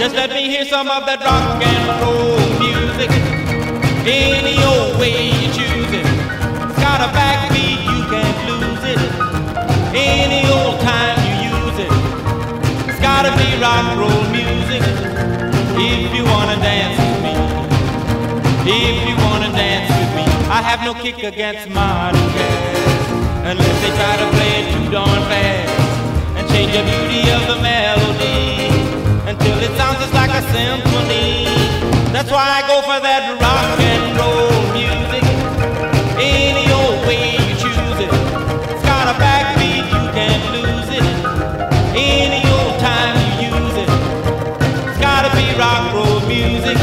Just let me hear some of that rock and roll music. Any old way you choose it. It's got a backbeat, you can't lose it. Any old time you use it. It's gotta be rock and roll music. If you wanna dance with me. If you wanna dance with me. I have no kick against modern jazz. Unless they try to play it too darn fast. And change the beauty of the melody until it sounds just like a symphony. That's why I go for that rock and roll music. Any old way you choose it. It's got a backbeat, you can't lose it. Any old time you use it. It's gotta be rock and roll music.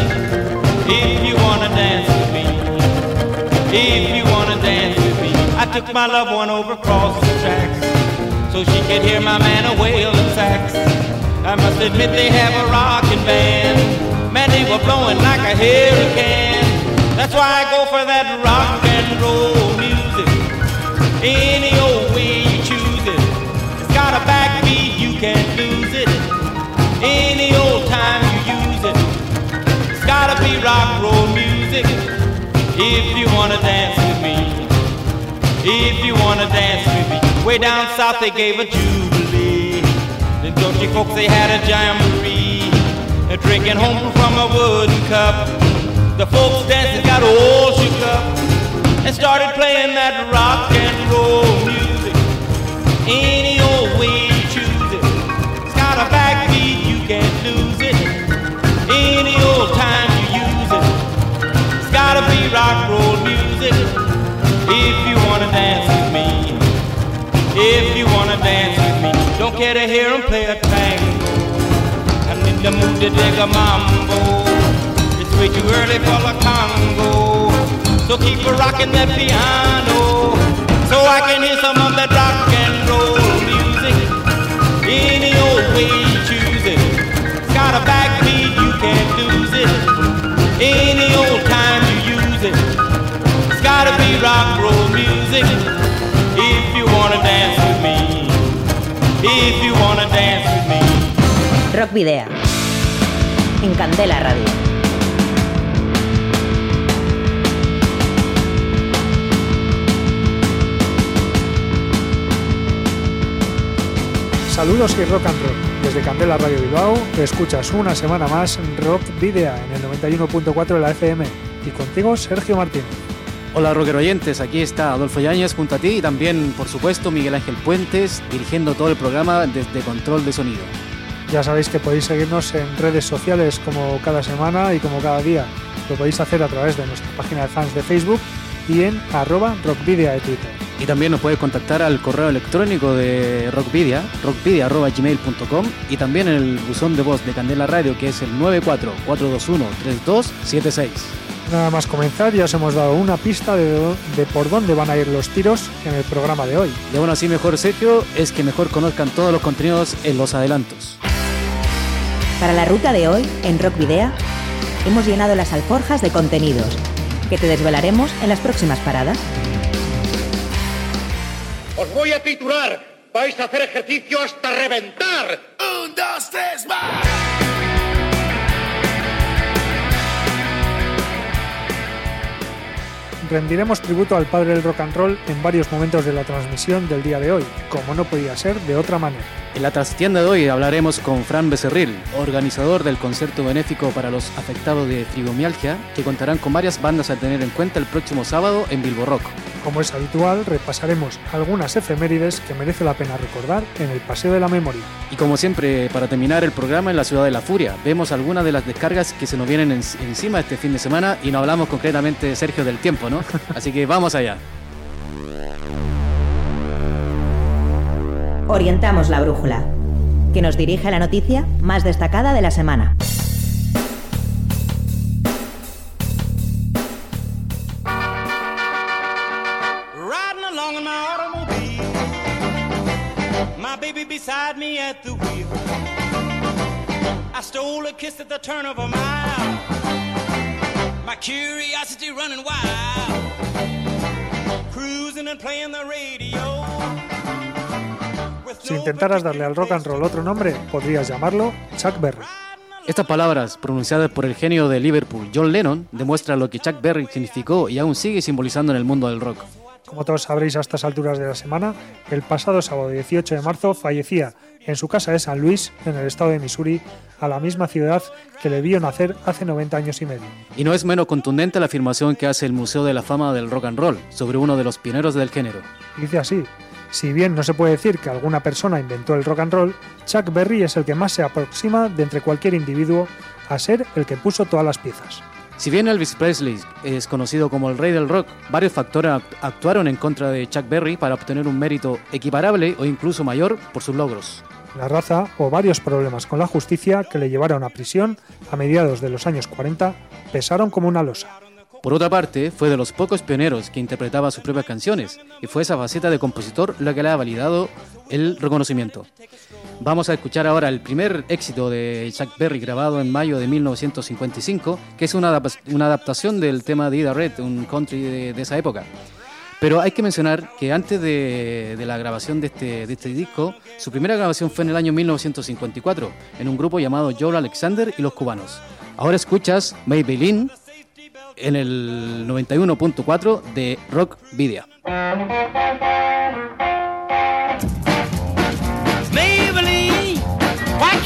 If you wanna dance with me. If you wanna dance with me. I took my loved one over across the tracks. So she could hear my man a wailing sax. I must admit they have a rockin' band. Man, they were blowing like a hurricane. That's why I go for that rock and roll music. Any old way you choose it. It's got a backbeat, you can't lose it. Any old time you use it. It's gotta be rock roll music. If you wanna dance with me. If you wanna dance with me. Way down south they gave a jubilee. The folks, they had a jamboree. Drinking home from a wooden cup. The folks dancing got all shook up and started playing that rock and roll music. Any old way you choose it. It's got a backbeat, you can't lose it. Any old time you use it. It's gotta be rock roll music. If you wanna dance with me. If you wanna dance with me. Don't care to hear 'em play a tango. I'm in the mood to dig a mambo. It's way too early for the Congo. So keep a rocking that piano. So I can hear some of that rock and roll music. Any old way you choose it. It's got a backbeat, you can't lose it. Any old time you use it. It's gotta be rock roll music. If you wanna dance with me. If you wanna dance with me. Rock Video. En Candela Radio. Saludos y rock and roll. Desde Candela Radio Bilbao, escuchas una semana más Rock Video en el 91.4 de la FM. Y contigo, Sergio Martínez. Hola rocker oyentes, aquí está Adolfo Yáñez junto a ti y también, por supuesto, Miguel Ángel Puentes dirigiendo todo el programa desde control de sonido. Ya sabéis que podéis seguirnos en redes sociales como cada semana y como cada día. Lo podéis hacer a través de nuestra página de fans de Facebook y en arroba rockvidia de Twitter. Y también nos puedes contactar al correo electrónico de Rockvidia, rockvidia.gmail.com y también en el buzón de voz de Candela Radio que es el 944213276. Nada más comenzar, ya os hemos dado una pista de, por dónde van a ir los tiros en el programa de hoy. Y aún así mejor Sergio es que mejor conozcan todos los contenidos en los adelantos. Para la ruta de hoy, en Rock Video, hemos llenado las alforjas de contenidos que te desvelaremos en las próximas paradas. Os voy a titular. Vais a hacer ejercicio hasta reventar. Un, dos, tres, más. Rendiremos tributo al padre del rock and roll en varios momentos de la transmisión del día de hoy, como no podía ser de otra manera. En la trastienda de hoy hablaremos con Fran Becerril, organizador del concierto benéfico para los afectados de fibromialgia, que contarán con varias bandas a tener en cuenta el próximo sábado en Bilbo Rock. Como es habitual, repasaremos algunas efemérides que merece la pena recordar en el Paseo de la Memoria. Y como siempre, para terminar el programa en la Ciudad de la Furia, vemos algunas de las descargas que se nos vienen en- encima este fin de semana y no hablamos concretamente, Sergio, del tiempo, ¿no? Así que vamos allá. Orientamos la brújula, que nos dirige a la noticia más destacada de la semana. Beside me at the wheel. I stole a kiss at the turn of a mile. My curiosity running wild. Cruising and playing the radio. Si intentaras darle al rock and roll otro nombre, podrías llamarlo Chuck Berry. Estas palabras, pronunciadas por el genio de Liverpool, John Lennon, demuestran lo que Chuck Berry significó y aún sigue simbolizando en el mundo del rock. Como todos sabréis a estas alturas de la semana, el pasado sábado 18 de marzo fallecía en su casa de San Luis, en el estado de Missouri, a la misma ciudad que le vio nacer hace 90 años y medio. Y no es menos contundente la afirmación que hace el Museo de la Fama del Rock and Roll sobre uno de los pioneros del género. Dice así, si bien no se puede decir que alguna persona inventó el rock and roll, Chuck Berry es el que más se aproxima de entre cualquier individuo a ser el que puso todas las piezas. Si bien Elvis Presley es conocido como el rey del rock, varios factores act- actuaron en contra de Chuck Berry para obtener un mérito equiparable o incluso mayor por sus logros. La raza o varios problemas con la justicia que le llevaron a prisión a mediados de los años 40 pesaron como una losa. Por otra parte, fue de los pocos pioneros que interpretaba sus propias canciones, y fue esa faceta de compositor la que le ha validado el reconocimiento. Vamos a escuchar ahora el primer éxito de Chuck Berry grabado en mayo de 1955, que es una, una adaptación del tema de Ida Red, un country de, de esa época. Pero hay que mencionar que antes de, de la grabación de este, de este disco, su primera grabación fue en el año 1954, en un grupo llamado Joel Alexander y los cubanos. Ahora escuchas Maybelline en el 91.4 de Rock Video.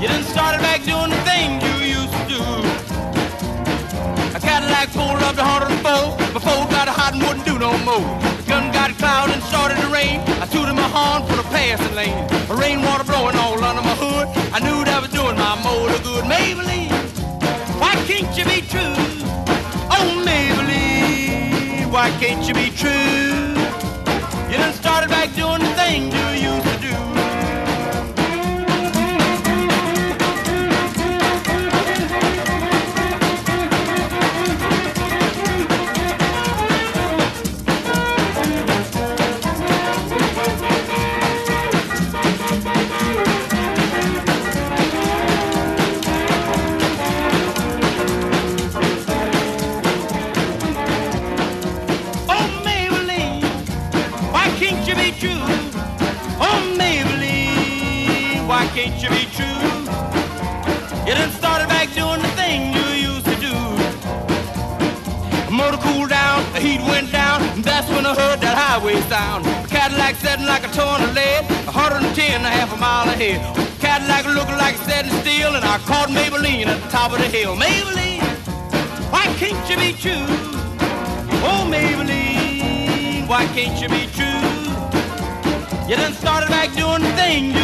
You done started back doing the things you used to do. A Cadillac pulled up to 104 before it got hot and wouldn't do no more. The gun got cloud and started to rain. I tooted my horn for the passing lane. The rainwater blowing all under my hood. I knew that was doing my motor good. Maybelline, why can't you be true? Oh, Maybelline, why can't you be true? You done started back doing the things you can't you be true? You done started back doing the thing you used to do. Motor cooled down, the heat went down, and that's when I heard that highway sound. Cadillac setting like a ton of lead, 110 and a half a mile ahead. Cadillac looking like it's setting still, and I caught Maybelline at the top of the hill. Maybelline, why can't you be true? Oh, Maybelline, why can't you be true? You done started back doing the thing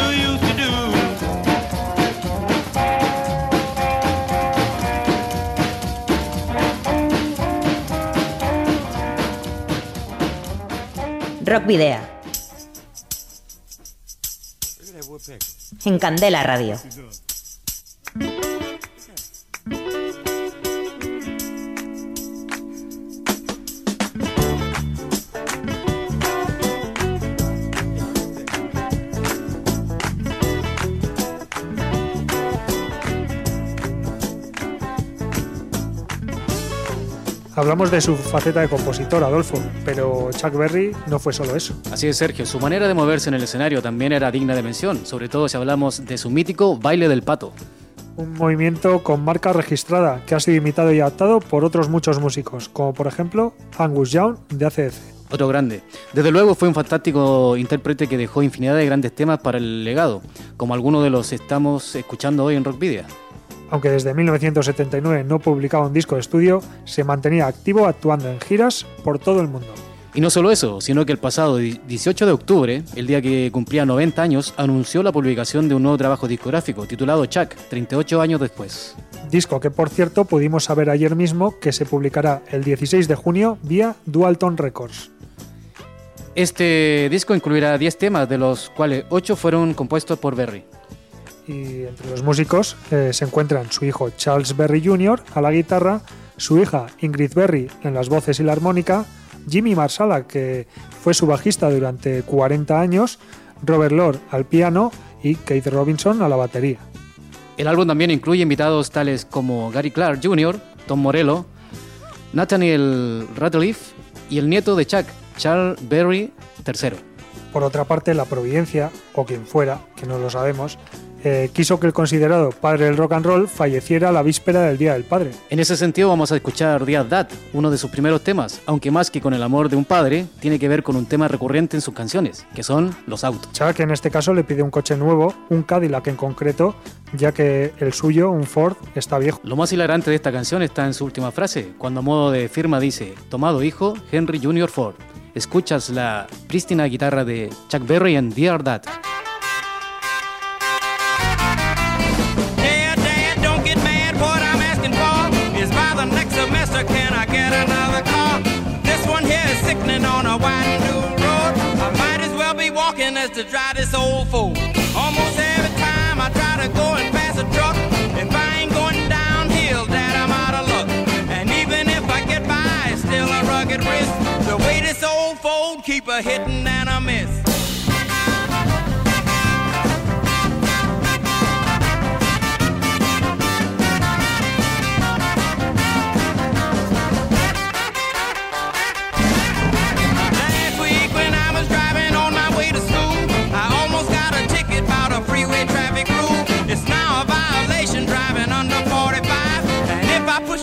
Rock Video. En Candela Radio. Hablamos de su faceta de compositor, Adolfo, pero Chuck Berry no fue solo eso. Así es, Sergio. Su manera de moverse en el escenario también era digna de mención, sobre todo si hablamos de su mítico baile del pato. Un movimiento con marca registrada que ha sido imitado y adaptado por otros muchos músicos, como por ejemplo Angus Young de ACDC. Otro grande. Desde luego fue un fantástico intérprete que dejó infinidad de grandes temas para el legado, como algunos de los estamos escuchando hoy en Rockvidia. Aunque desde 1979 no publicaba un disco de estudio, se mantenía activo actuando en giras por todo el mundo. Y no solo eso, sino que el pasado 18 de octubre, el día que cumplía 90 años, anunció la publicación de un nuevo trabajo discográfico titulado Chuck, 38 años después. Disco que por cierto pudimos saber ayer mismo que se publicará el 16 de junio vía Dualton Records. Este disco incluirá 10 temas, de los cuales 8 fueron compuestos por Berry. Y entre los músicos eh, se encuentran su hijo Charles Berry Jr. a la guitarra, su hija Ingrid Berry en las voces y la armónica, Jimmy Marsala, que fue su bajista durante 40 años, Robert Lord al piano y Keith Robinson a la batería. El álbum también incluye invitados tales como Gary Clark Jr., Tom Morello, Nathaniel Rateliff y el nieto de Chuck, Charles Berry III. Por otra parte, la Providencia, o quien fuera, que no lo sabemos, eh, quiso que el considerado padre del rock and roll falleciera la víspera del Día del Padre. En ese sentido vamos a escuchar Díaz That, uno de sus primeros temas, aunque más que con el amor de un padre, tiene que ver con un tema recurrente en sus canciones, que son los autos. Chuck en este caso le pide un coche nuevo, un Cadillac en concreto, ya que el suyo, un Ford, está viejo. Lo más hilarante de esta canción está en su última frase, cuando a modo de firma dice, tomado hijo, Henry Jr. Ford. Escuchas la prístina guitarra de Chuck Berry en Dear Dad. Walking as to drive this old fool. Almost every time I try to go and pass a truck, if I ain't going downhill, Dad, I'm out of luck. And even if I get by, it's still a rugged risk. The way this old fold keep a hitting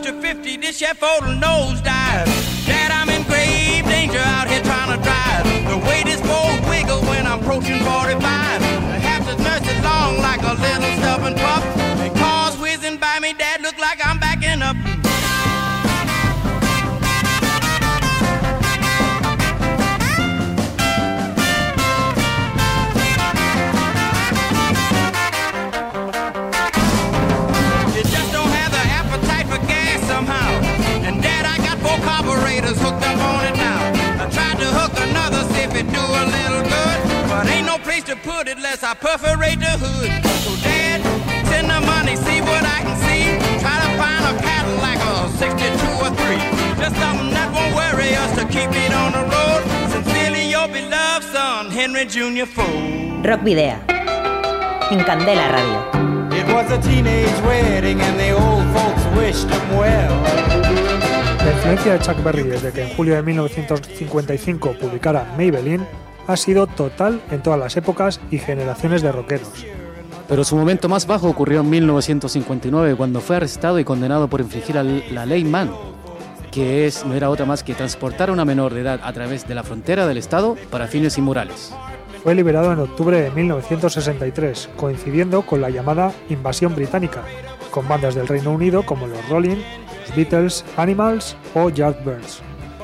to 50, this chef will nosedive. Dad, I'm in grave danger out here trying to drive. The way this boat wiggle when I'm approaching 45. Place to put it unless I perforate the hood. So Dad, send the money, see what I can see. Try to find a Cadillac or 62 or 3. Just something that won't worry us to keep it on the road. Sincerely, your beloved son, Henry Jr. Ford. Rock Video. En Candela Radio. It was a teenage wedding and the old folks wished him well. La influencia de Chuck Berry desde que en julio de 1955 publicara Maybelline ha sido total en todas las épocas y generaciones de rockeros. Pero su momento más bajo ocurrió en 1959 cuando fue arrestado y condenado por infringir la ley Mann, que es, no era otra más que transportar a una menor de edad a través de la frontera del Estado para fines inmorales. Fue liberado en octubre de 1963, coincidiendo con la llamada invasión británica, con bandas del Reino Unido como los Rolling, Beatles, Animals o Yardbirds.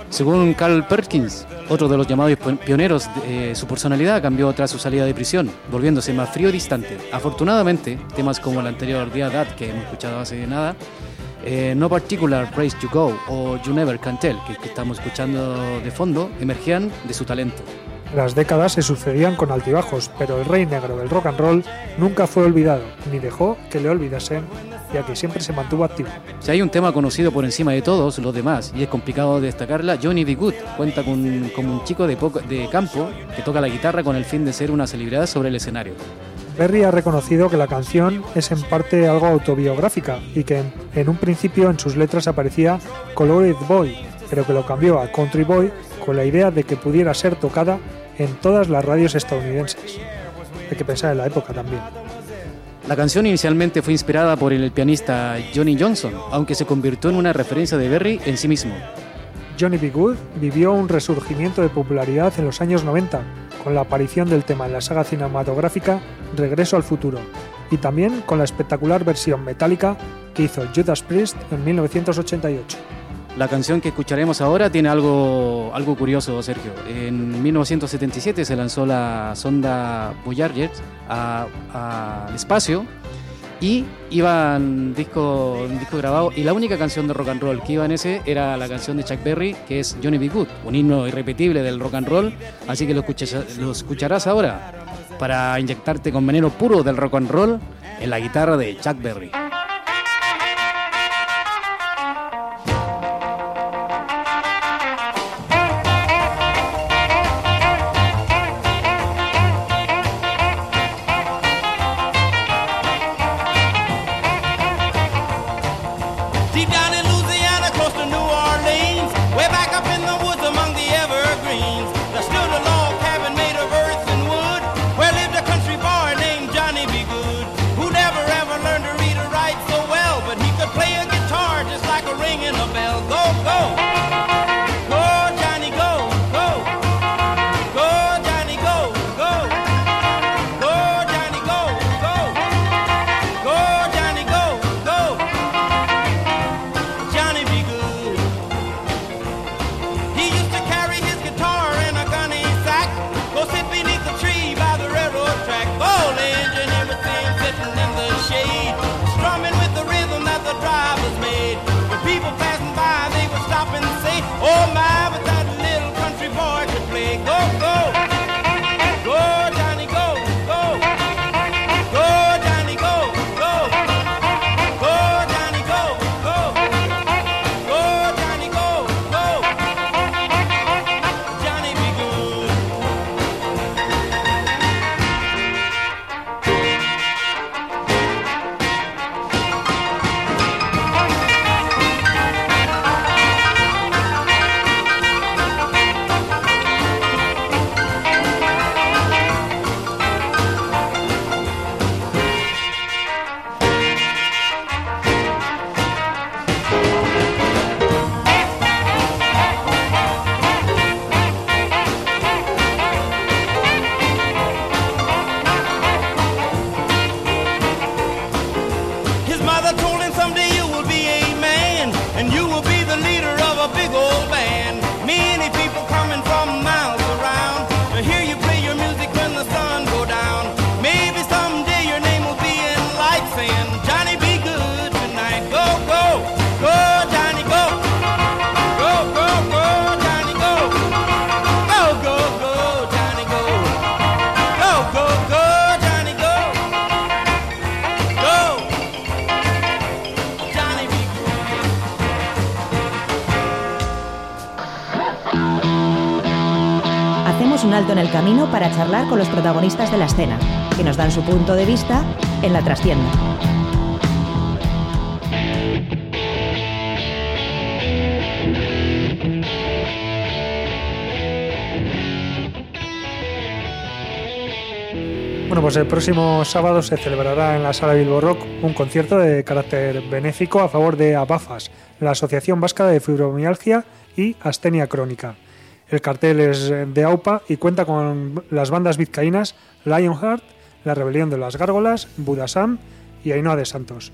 Según Carl Perkins, otro de los llamados pi- pioneros, eh, su personalidad cambió tras su salida de prisión, volviéndose más frío y distante. Afortunadamente, temas como el anterior Día That, que hemos escuchado hace nada, eh, No Particular Place to Go o You Never Can Tell, que, que estamos escuchando de fondo, emergían de su talento. Las décadas se sucedían con altibajos, pero el rey negro del rock and roll nunca fue olvidado, ni dejó que le olvidasen, ya que siempre se mantuvo activo. Si hay un tema conocido por encima de todos los demás, y es complicado destacarla, Johnny B. Good cuenta con, como un chico de, poco- de campo que toca la guitarra con el fin de ser una celebridad sobre el escenario. Berry ha reconocido que la canción es en parte algo autobiográfica y que en, en un principio en sus letras aparecía Colored Boy, pero que lo cambió a Country Boy con la idea de que pudiera ser tocada en todas las radios estadounidenses. Hay que pensar en la época también. La canción inicialmente fue inspirada por el pianista Johnny Johnson, aunque se convirtió en una referencia de Berry en sí mismo. Johnny B. Good vivió un resurgimiento de popularidad en los años 90, con la aparición del tema en la saga cinematográfica Regreso al futuro, y también con la espectacular versión metálica que hizo Judas Priest en 1988. La canción que escucharemos ahora tiene algo, algo curioso, Sergio. En 1977 se lanzó la sonda Voyager al espacio y iban disco, disco grabado y la única canción de rock and roll que iba en ese era la canción de Chuck Berry que es Johnny B. Good, un himno irrepetible del rock and roll, así que lo, escuchas- lo escucharás ahora para inyectarte con veneno puro del rock and roll en la guitarra de Chuck Berry. Los protagonistas de la escena, que nos dan su punto de vista en la trastienda. Bueno, pues el próximo sábado se celebrará en la Sala Bilbo Rock un concierto de carácter benéfico a favor de ABAFAS, la Asociación Vasca de Fibromialgia y Astenia Crónica. El cartel es de AUPA y cuenta con las bandas vizcaínas Lionheart, La Rebelión de las Gárgolas, Budasam y Ainhoa de Santos.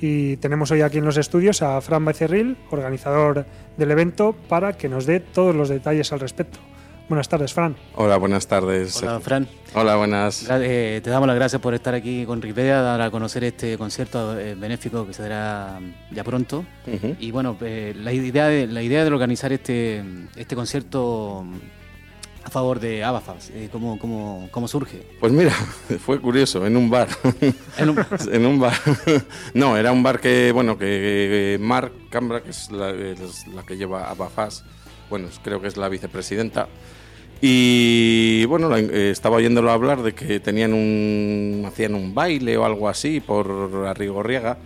Y tenemos hoy aquí en los estudios a Fran Becerril, organizador del evento, para que nos dé todos los detalles al respecto. Buenas tardes, Fran. Hola, buenas tardes. Hola, Fran. Hola, buenas. Eh, te damos las gracias por estar aquí con Ripea, dar a conocer este concierto eh, benéfico que se dará mm, ya pronto. Ujú. Y bueno, eh, la, idea de, la idea de organizar este, este concierto mm, a favor de Abafas, eh, ¿cómo, cómo, cómo surge? Pues mira, fue curioso, en un bar. En un- en un bar. no, era un bar que, bueno, que Marc Cambra, que es la, es la que lleva a Bafas, bueno, creo que es la vicepresidenta. Y bueno, eh, estaba oyéndolo hablar de que tenían un. hacían un baile o algo así por Arrigorriaga.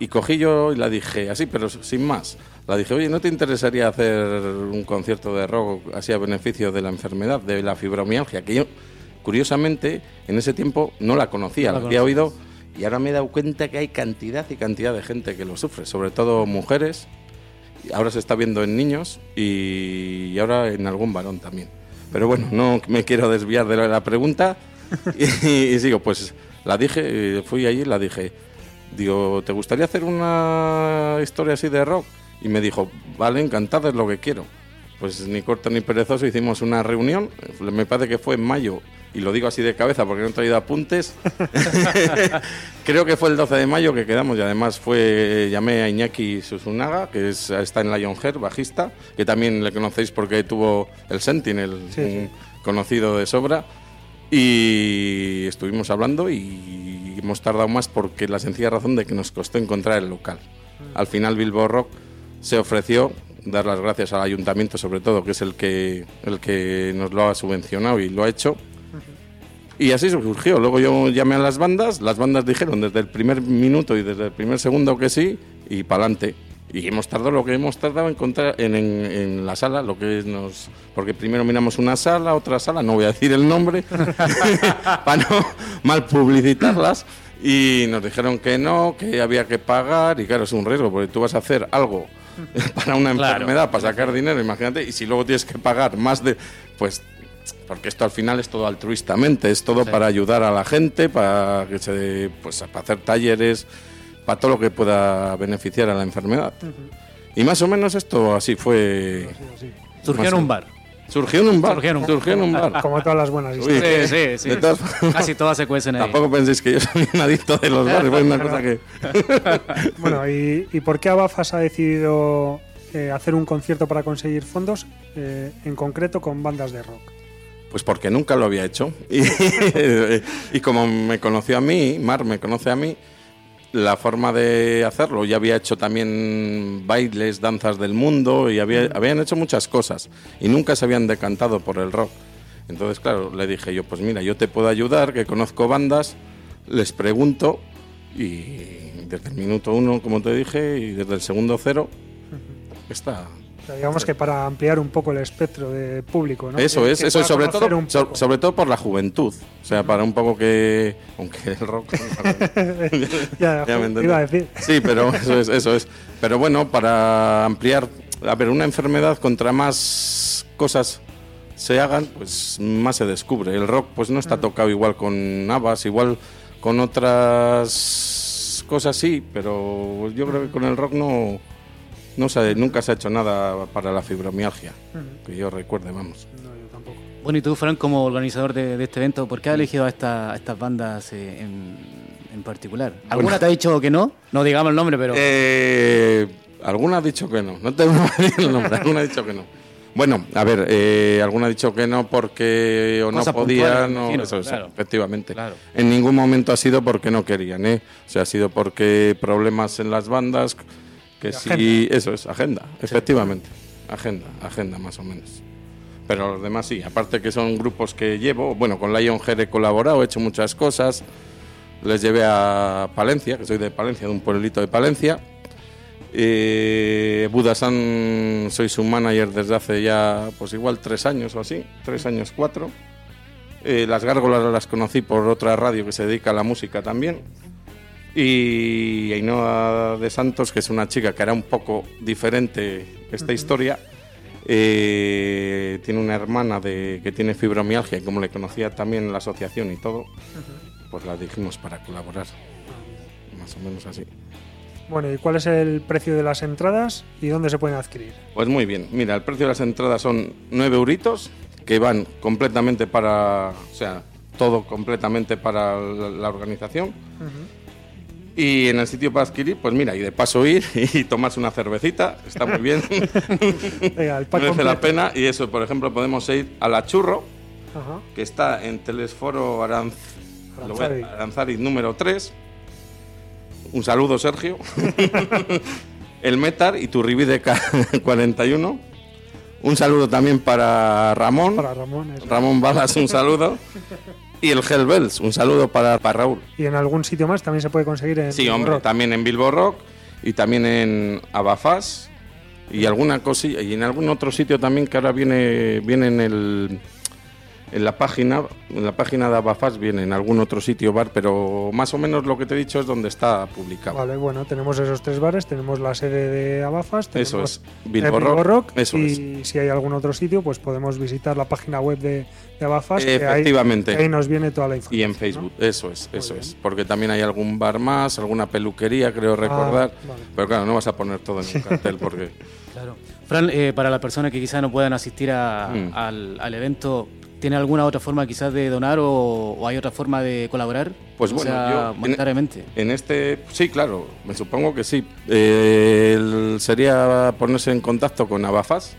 Y cogí yo y la dije, así, pero sin más. La dije, oye, ¿no te interesaría hacer un concierto de rock así a beneficio de la enfermedad, de la fibromialgia? Que yo, curiosamente, en ese tiempo no la conocía, No la la había oído y ahora me he dado cuenta que hay cantidad y cantidad de gente que lo sufre, sobre todo mujeres. Ahora se está viendo en niños y ahora en algún varón también. Pero bueno, no me quiero desviar de la, pregunta y, y sigo, pues la dije, fui allí y la dije, digo, ¿te gustaría hacer una historia así de rock? Y me dijo, vale, encantado, es lo que quiero. Pues ni corto ni perezoso hicimos una reunión, me parece que fue en mayo, y lo digo así de cabeza porque no he traído apuntes. Creo que fue el 12 de mayo que quedamos y además fue llamé a Iñaki Susunaga, que es, está en Lionheart, bajista, que también le conocéis porque tuvo el Sentinel, Sí, un sí. conocido de sobra. Y estuvimos hablando y hemos tardado más porque la sencilla razón de que nos costó encontrar el local. Al final Bilbo Rock se ofreció dar las gracias al ayuntamiento sobre todo, que es el que, el que nos lo ha subvencionado y lo ha hecho. Y así surgió. Luego yo llamé a las bandas, las bandas dijeron desde el primer minuto y desde el primer segundo que sí, y para adelante. Y hemos tardado lo que hemos tardado en encontrar en, en- en la sala, lo que es nos. Porque primero miramos una sala, otra sala, no voy a decir el nombre, para no mal publicitarlas. Y nos dijeron que no, que había que pagar, y claro, es un riesgo, porque tú vas a hacer algo para una Claro. enfermedad, para sacar dinero, imagínate, y si luego tienes que pagar más de. Pues porque esto al final es todo altruistamente, es todo Sí. para ayudar a la gente, para que se pues para hacer talleres, para todo lo que pueda beneficiar a la enfermedad. Y más o menos esto así fue. Surgió en un bar. Surgió en un bar. Surgió en un- surgió en un bar. Como todas las buenas historias. Sí, sí, sí. de todas formas, Casi todas se cuecen ahí. Tampoco penséis que yo soy un adicto de los bares, fue una cosa que. Bueno, ¿y, y por qué Abafas ha decidido eh, hacer un concierto para conseguir fondos, eh, en concreto con bandas de rock? Pues porque nunca lo había hecho. Y, y como me conoció a mí, Mar me conoce a mí, la forma de hacerlo, ya había hecho también bailes, danzas del mundo, y había, habían hecho muchas cosas, y nunca se habían decantado por el rock. Entonces, claro, le dije yo, pues mira, yo te puedo ayudar, que conozco bandas, les pregunto, y desde el minuto uno, como te dije, y desde el segundo cero, está, O sea, digamos que para ampliar un poco el espectro de público, ¿no? Eso Que- es, que eso es sobre todo, so- sobre todo por la juventud. O sea, para un poco que. Aunque el rock. Ya, Ya me iba a decir. Sí, pero eso es, eso es. Pero bueno, para ampliar. A ver, una enfermedad, contra más cosas se hagan, pues más se descubre. El rock, pues no está tocado igual con habas, igual con otras cosas sí, pero yo creo que con el rock no. No se, nunca se ha hecho nada para la fibromialgia, que yo recuerde, vamos. No, yo tampoco. Bueno, y tú, Frank, como organizador de, de este evento, ¿por qué has elegido a, esta- a estas bandas eh, en, en particular? ¿Alguna Bueno. te ha dicho que no? No digamos el nombre, pero... Eh, alguna ha dicho que no. No te voy a decir el nombre. Alguna ha dicho que no. Bueno, a ver, eh, alguna ha dicho que no porque o no Cosas podía, puntuales, me no, imagino, eso claro. efectivamente. Claro. En ningún momento ha sido porque no querían, ¿eh? O sea, ha sido porque problemas en las bandas, que sí, eso es, agenda, efectivamente. Agenda, agenda más o menos. Pero los demás sí, aparte que son grupos que llevo, bueno, con Lionheart he colaborado, he hecho muchas cosas. Les llevé a Palencia, que soy de Palencia, de un pueblito de Palencia. Eh, Budasan, soy su manager desde hace ya, pues igual tres años o así, tres años, cuatro. Eh, las gárgolas las conocí por otra radio que se dedica a la música también. Y Ainhoa de Santos, que es una chica que hará un poco diferente esta historia, eh, tiene una hermana de, que tiene fibromialgia y como le conocía también la asociación y todo, pues la dijimos para colaborar. Más o menos así. Bueno, ¿y cuál es el precio de las entradas y dónde se pueden adquirir? Pues muy bien, mira, el precio de las entradas son 9 euritos, que van completamente para, o sea, todo completamente para la, la organización. Y en el sitio para adquirir, pues mira, y de paso ir y tomarse una cervecita, está muy bien, Venga, el merece la pena. Y eso, por ejemplo, podemos ir a La Churro, Ajá. que está en Telesforo Aranz... lo voy a- Aranzadi. Aranzadi número 3. Un saludo, Sergio. el Metar y tu de 41. Un saludo también para Ramón. Para Ramón. Ramón Balas, un saludo. Y el Hellbells, un saludo para, para Raúl. Y en algún sitio más también se puede conseguir en Sí, hombre, Rock. también en Bilbo Rock y también en Abafas y alguna cosilla y en algún otro sitio también que ahora viene viene en el en la página, en la página de Abafas viene en algún otro sitio bar, pero más o menos lo que te he dicho es donde está publicado. Vale, bueno, tenemos esos tres bares, tenemos la sede de Abafas, tenemos Eso es, Bilbo Rock, Rock, eso y si hay algún otro sitio, pues podemos visitar la página web de, de Abafas, que ahí- Efectivamente. que ahí, nos viene toda la información. Y en ¿no? Facebook, eso es, eso bien. es. Porque también hay algún bar más, alguna peluquería, creo recordar. Ah, vale. Pero claro, no vas a poner todo en un cartel porque. Claro. Fran, eh, para las personas que quizás no puedan asistir a- Mm. al, al evento, ¿tiene alguna otra forma quizás de donar o, o hay otra forma de colaborar? Pues O bueno, sea, yo en- monetariamente. En este, sí, claro, me supongo que sí. Eh, el- sería ponerse en contacto con Abafas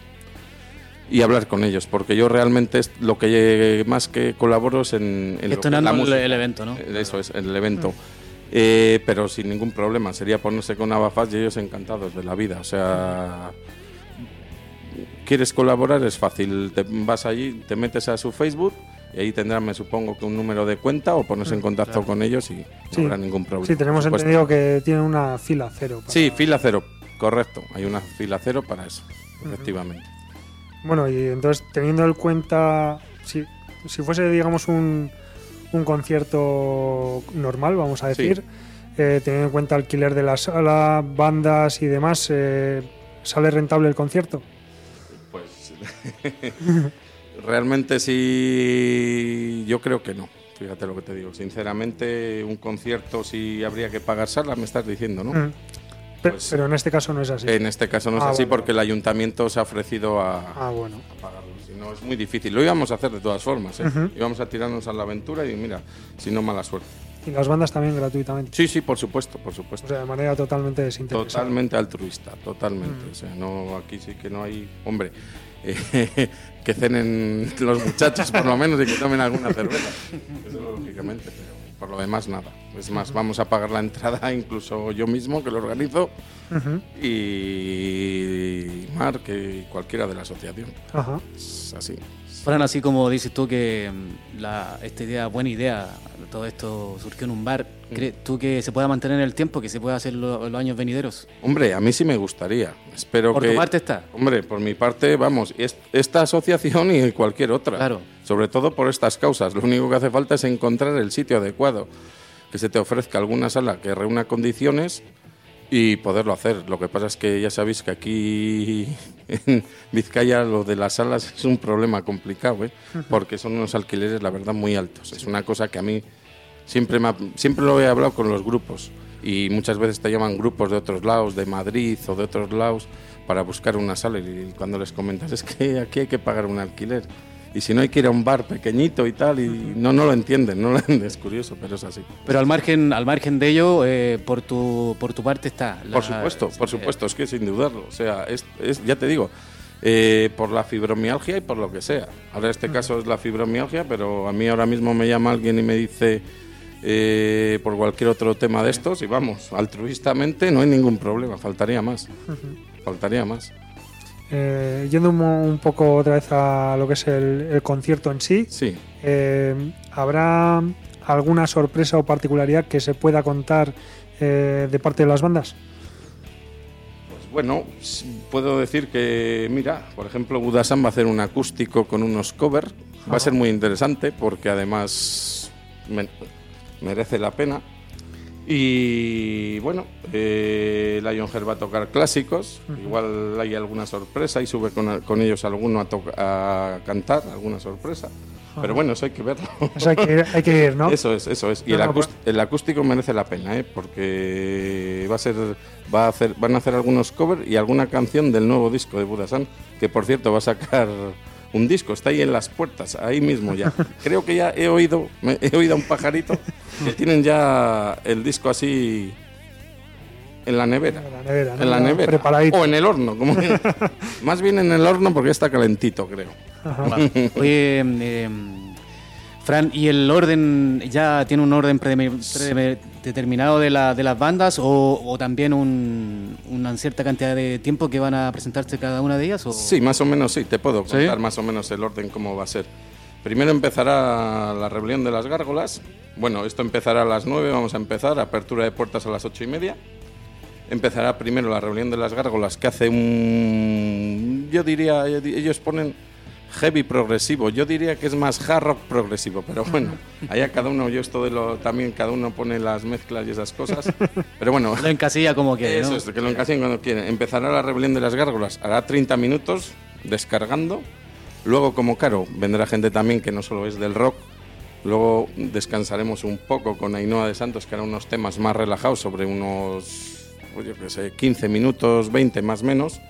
y hablar con ellos, porque yo realmente es lo que más que colaboro es en, en lo que es Gestionando la el- música. el evento, ¿no? Eh, Eso es, el evento. Eh, pero sin ningún problema, sería ponerse con Abafas y ellos encantados de la vida. O sea, quieres colaborar, es fácil. Te vas allí, te metes a su Facebook y ahí tendrán, me supongo, que un número de cuenta o ponerse en contacto con ellos y no habrá ningún problema. Sí, tenemos entendido que tienen una fila cero. para- Sí, fila cero, correcto. Hay una fila cero para eso, efectivamente. Bueno, y entonces teniendo en cuenta, si, si fuese, digamos, un, un concierto normal, vamos a Sí. decir, eh, teniendo en cuenta alquiler de la sala, bandas y demás, eh, ¿sale rentable el concierto? Realmente sí, yo creo que no. Fíjate lo que te digo. Sinceramente, un concierto si habría que pagar sala, me estás diciendo, ¿no? Mm. Pues- Pero en este caso no es así. En este caso no es Ah, así bueno. porque el ayuntamiento se ha ofrecido a, Ah, bueno. a pagarlo. Si no, es muy difícil. Lo íbamos a hacer de todas formas. ¿eh? Ujú. Íbamos a tirarnos a la aventura y mira, si no, mala suerte. Y las bandas también gratuitamente. Sí, sí, por supuesto, por O supuesto. sea, de manera totalmente desinteresada. Totalmente altruista, totalmente. Mm. O sea, no, aquí sí que no hay. Hombre, eh, que cenen los muchachos por lo menos y que tomen alguna cerveza. Eso lógicamente, pero por lo demás nada. Es más, vamos a pagar la entrada incluso yo mismo que lo organizo y Marc y cualquiera de la asociación. Es así. Fran, así como dices tú que mm, la, esta idea, buena idea, todo esto surgió en un bar, Mm. ¿crees tú que se pueda mantener en el tiempo, que se pueda hacer lo- los años venideros? Hombre, a mí sí me gustaría. Espero Por que. tu parte está. Hombre, por mi parte, vamos, es- esta asociación y cualquier otra. Claro. Sobre todo por estas causas. Lo único que hace falta es encontrar el sitio adecuado. Que se te ofrezca alguna sala que reúna condiciones y poderlo hacer. Lo que pasa es que ya sabéis que aquí en Vizcaya lo de las salas es un problema complicado, ¿eh? porque son unos alquileres, la verdad, muy altos. Es una cosa que a mí siempre, me ha- siempre lo he hablado con los grupos y muchas veces te llaman grupos de otros lados, de Madrid o de otros lados, para buscar una sala y cuando les comentas es que aquí hay que pagar un alquiler. Y si no hay que ir a un bar pequeñito y tal, y no, no lo entienden, no lo es curioso, pero es así. Pero al margen, al margen de ello, eh, por, tu, por tu parte está. la- Por supuesto, por eh, supuesto, es que sin dudarlo. O sea, es, es- ya te digo, eh, por la fibromialgia y por lo que sea. Ahora, este caso es la fibromialgia, pero a mí ahora mismo me llama alguien y me dice eh, por cualquier otro tema de estos, y vamos, altruistamente no hay ningún problema, faltaría más. Faltaría más. Eh, yendo un, poco otra vez a lo que es el, el concierto en sí, Sí. eh, ¿habrá alguna sorpresa o particularidad que se pueda contar eh, de parte de las bandas? Pues bueno, puedo decir que, mira, por ejemplo, Budasan va a hacer un acústico con unos covers. Va a ser muy interesante porque además me- merece la pena. Y bueno, eh, Lionheart va a tocar clásicos. Igual hay alguna sorpresa y sube con, con ellos alguno a, toc- a cantar, alguna sorpresa. Pero bueno, eso hay que verlo. Eso hay que ir, hay que ir, ¿no? Eso es, eso es. Y No, el, no, el acústico merece la pena, ¿eh? porque va a ser, va a hacer, van a hacer algunos covers y alguna canción del nuevo disco de Budasan, que por cierto va a sacar un disco, está ahí en las puertas, ahí mismo ya. Creo que ya he oído, me- he oído a un pajarito que tienen ya el disco así en la nevera. En la nevera, ¿no? En la nevera. preparadito. O en el horno, como más bien en el horno porque ya está calentito, creo. Vale. Oye, eh, Fran, ¿y el orden ya tiene un orden predemi- predeterminado de, la, de las bandas o, o también un- una cierta cantidad de tiempo que van a presentarse cada una de ellas? O? Sí, más o menos sí, te puedo ¿Sí? contar más o menos el orden cómo va a ser. Primero empezará la rebelión de las gárgolas. Bueno, esto empezará a las 9, vamos a empezar, apertura de puertas a las ocho y media. Empezará primero la rebelión de las gárgolas, que hace un... Yo diría, ellos ponen heavy progresivo. Yo diría que es más hard rock progresivo, pero bueno, allá cada uno, yo esto de lo también cada uno pone las mezclas y esas cosas. Pero bueno, Lo encasilla como quiere, eso ¿no? es, que lo encasillen cuando quieren. Empezará la rebelión de las gárgolas, hará 30 minutos descargando. Luego, como claro, vendrá gente también que no solo es del rock. Luego descansaremos un poco con Ainhoa de Santos, que hará unos temas más relajados, sobre unos, pues yo qué sé, 15 minutos, 20 más o menos.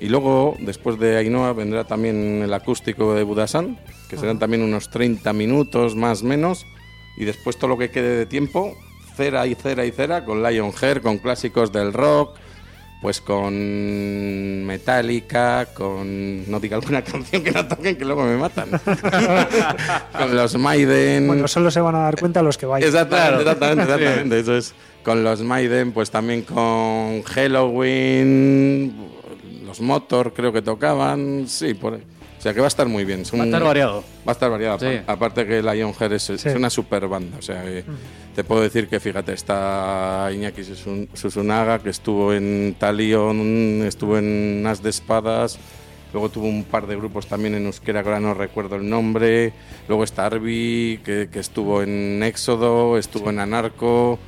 Y luego, después de Ainhoa, vendrá también el acústico de Budasan, que serán también unos 30 minutos más o menos. Y después todo lo que quede de tiempo, cera y cera y cera, con Lionheart, con clásicos del rock, pues con Metallica, con... No diga alguna canción que no toquen, que luego me matan. con los Maiden... Bueno, solo se van a dar cuenta los que vayan. Exactamente, exactamente, exactamente. Eso es. Con los Maiden, pues también con Halloween, los Motor creo que tocaban, sí, por. O sea que va a estar muy bien. Es Va a un- estar variado. Va a estar variado. Sí. Apar- Aparte que Lionheart es, es Sí. una super banda. O sea, que te puedo decir que, fíjate, está Iñaki Susun- Susunaga, que estuvo en Talion, estuvo en As de Espadas. Luego tuvo un par de grupos también en euskera, que ahora no recuerdo el nombre. Luego está Arby, que, que estuvo en Éxodo, estuvo en Anarco.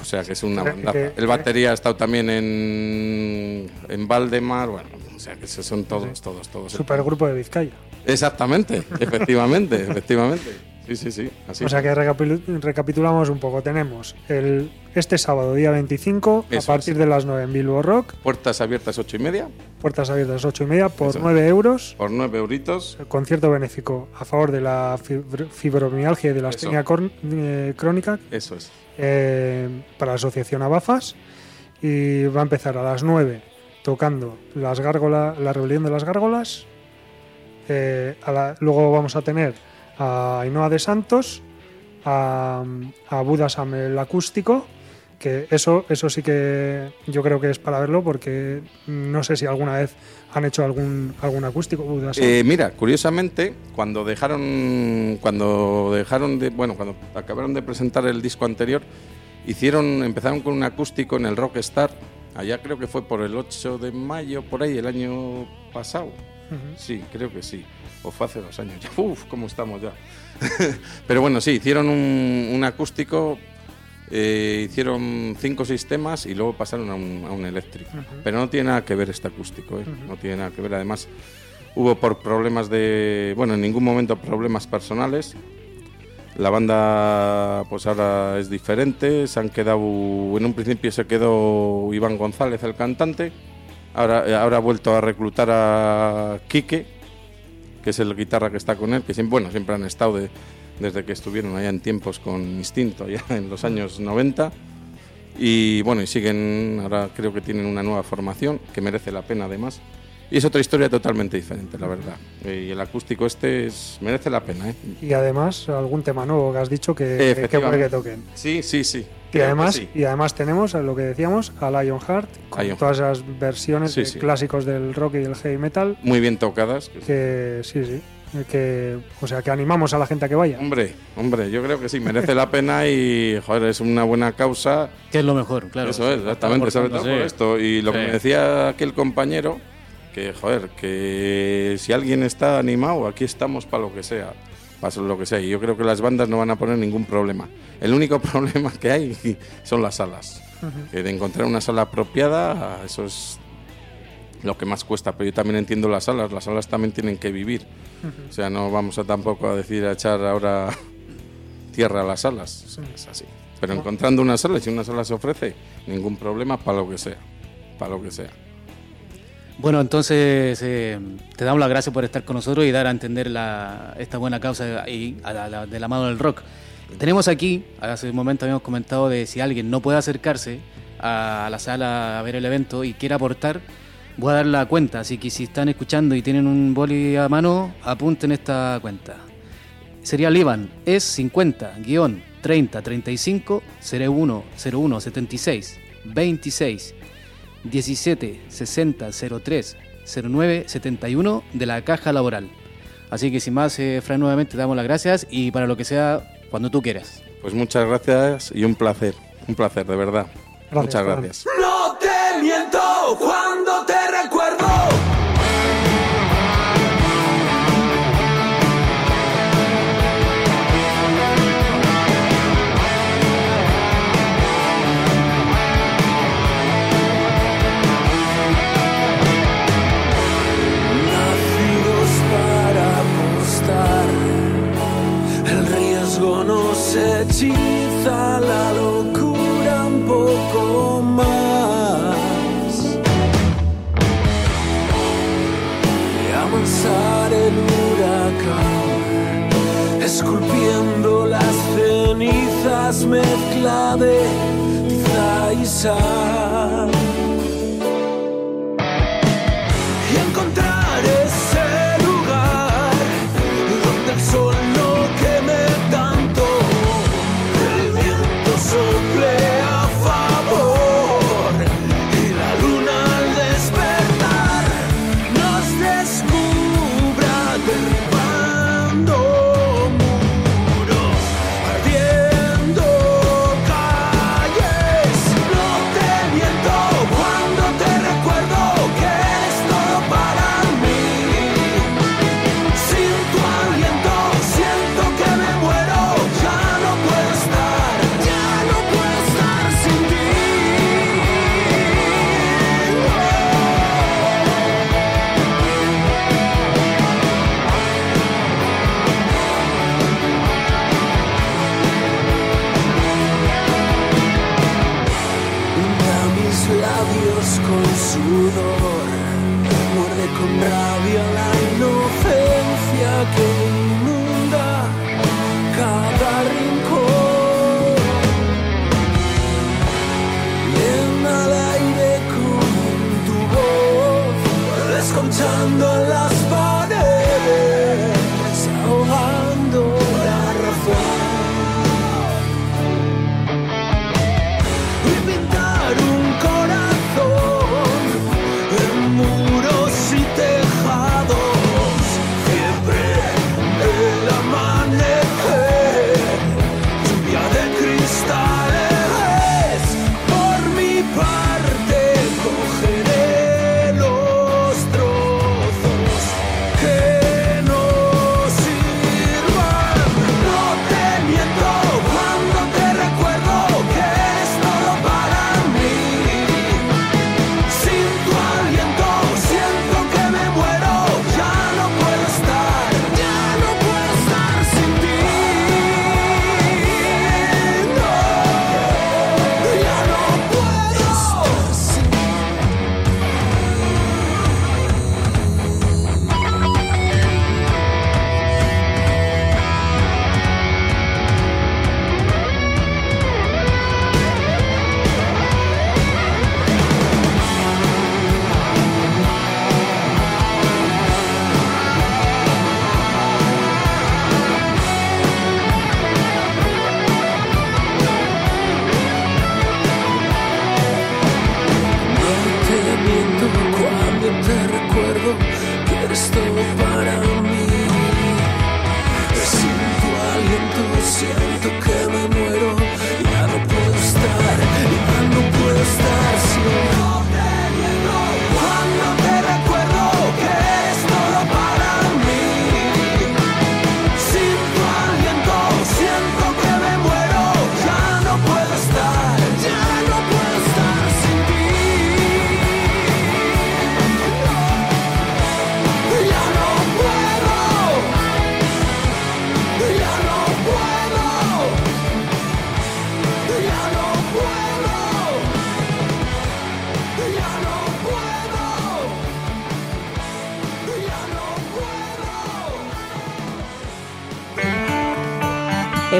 O sea, que es una banda. El batería ha estado también en, en Valdemar. Bueno, o sea, que esos son todos, todos, todos. Supergrupo de Vizcaya. Exactamente, efectivamente, efectivamente. Sí, sí, sí. Así. O sea que recapitulamos un poco. Tenemos el este sábado, día 25, Eso a partir de las 9 en Bilbo Rock, Puertas abiertas ocho y media puertas abiertas 8 y media, por Eso. 9 euros. por nueve euritos. Concierto benéfico a favor de la fibr- fibromialgia y de la astenia eh, crónica Eso es. eh, para la asociación Abafas. Y va a empezar a las 9 tocando las gárgolas, la rebelión de las gárgolas. Eh, a la- luego vamos a tener a Ainhoa de Santos, a, a Budasam el acústico, que eso, eso sí que yo creo que es para verlo porque no sé si alguna vez han hecho algún, algún acústico Budasam. Eh, mira, curiosamente, cuando dejaron, cuando dejaron de, bueno, cuando acabaron de presentar el disco anterior, hicieron, empezaron con un acústico en el Rockstar. Allá creo que fue por el 8 de mayo, por ahí, el año pasado. Sí, creo que sí. O fue hace dos años ya. Uf, cómo estamos ya. Pero bueno, sí, hicieron un, un acústico, eh, hicieron cinco sistemas y luego pasaron a un, a un eléctrico. Pero no tiene nada que ver este acústico, ¿eh? no tiene nada que ver. Además, hubo por problemas de, bueno, en ningún momento problemas personales. La banda, pues ahora es diferente. Se han quedado, en un principio se quedó Iván González, el cantante. Ahora, eh, ahora ha vuelto a reclutar a Quique, que es el guitarra que está con él, que siempre, bueno, siempre han estado de- desde que estuvieron allá en tiempos con Instinto, allá en los años 90. Y bueno, y siguen, ahora creo que tienen una nueva formación, que merece la pena además. Y es otra historia totalmente diferente, la verdad. Y el acústico este es, merece la pena, ¿eh? Y además algún tema nuevo que has dicho que, que que toquen. Sí, sí, sí. Y creo además, sí. y además tenemos a lo que decíamos a Lionheart con Lionheart. todas esas versiones Sí, de sí. clásicos del rock y del heavy metal Muy bien tocadas. que- sí, sí, que o sea, que animamos a la gente a que vaya. Hombre, hombre, yo creo que sí, merece la pena y, joder, es una buena causa. Que es lo mejor, claro. Eso es, exactamente, sobre todo Sí. por esto. Y lo que me decía aquel compañero, que, joder, que si alguien está animado, aquí estamos para lo que sea. Para lo que sea. Y yo creo que las bandas no van a poner ningún problema. El único problema que hay son las salas. Que de encontrar una sala apropiada, eso es lo que más cuesta. Pero yo también entiendo las salas. Las salas también tienen que vivir. O sea, no vamos a tampoco a decir a echar ahora tierra a las salas. O sea, es así. Pero encontrando una sala, si una sala se ofrece, ningún problema para lo que sea. Para lo que sea. Bueno, entonces eh, te damos las gracias por estar con nosotros y dar a entender la, esta buena causa y a la, de la mano del rock. Tenemos aquí, hace un momento habíamos comentado de si alguien no puede acercarse a la sala a ver el evento y quiere aportar, voy a dar la cuenta. Así que si están escuchando y tienen un boli a mano, apunten esta cuenta. Sería el IBAN, es 50, guion 30, 35, 01, 01, 76, 26, 17 60 03 09 71 de la caja laboral. Así que sin más, eh, Fran, nuevamente te damos las gracias y para lo que sea, cuando tú quieras. Pues muchas gracias y un placer. Un placer, de verdad. Gracias, muchas Fran. gracias. No te miento cuando hechiza la locura un poco más. Y avanzar el huracán, esculpiendo las cenizas, mezcla de sal.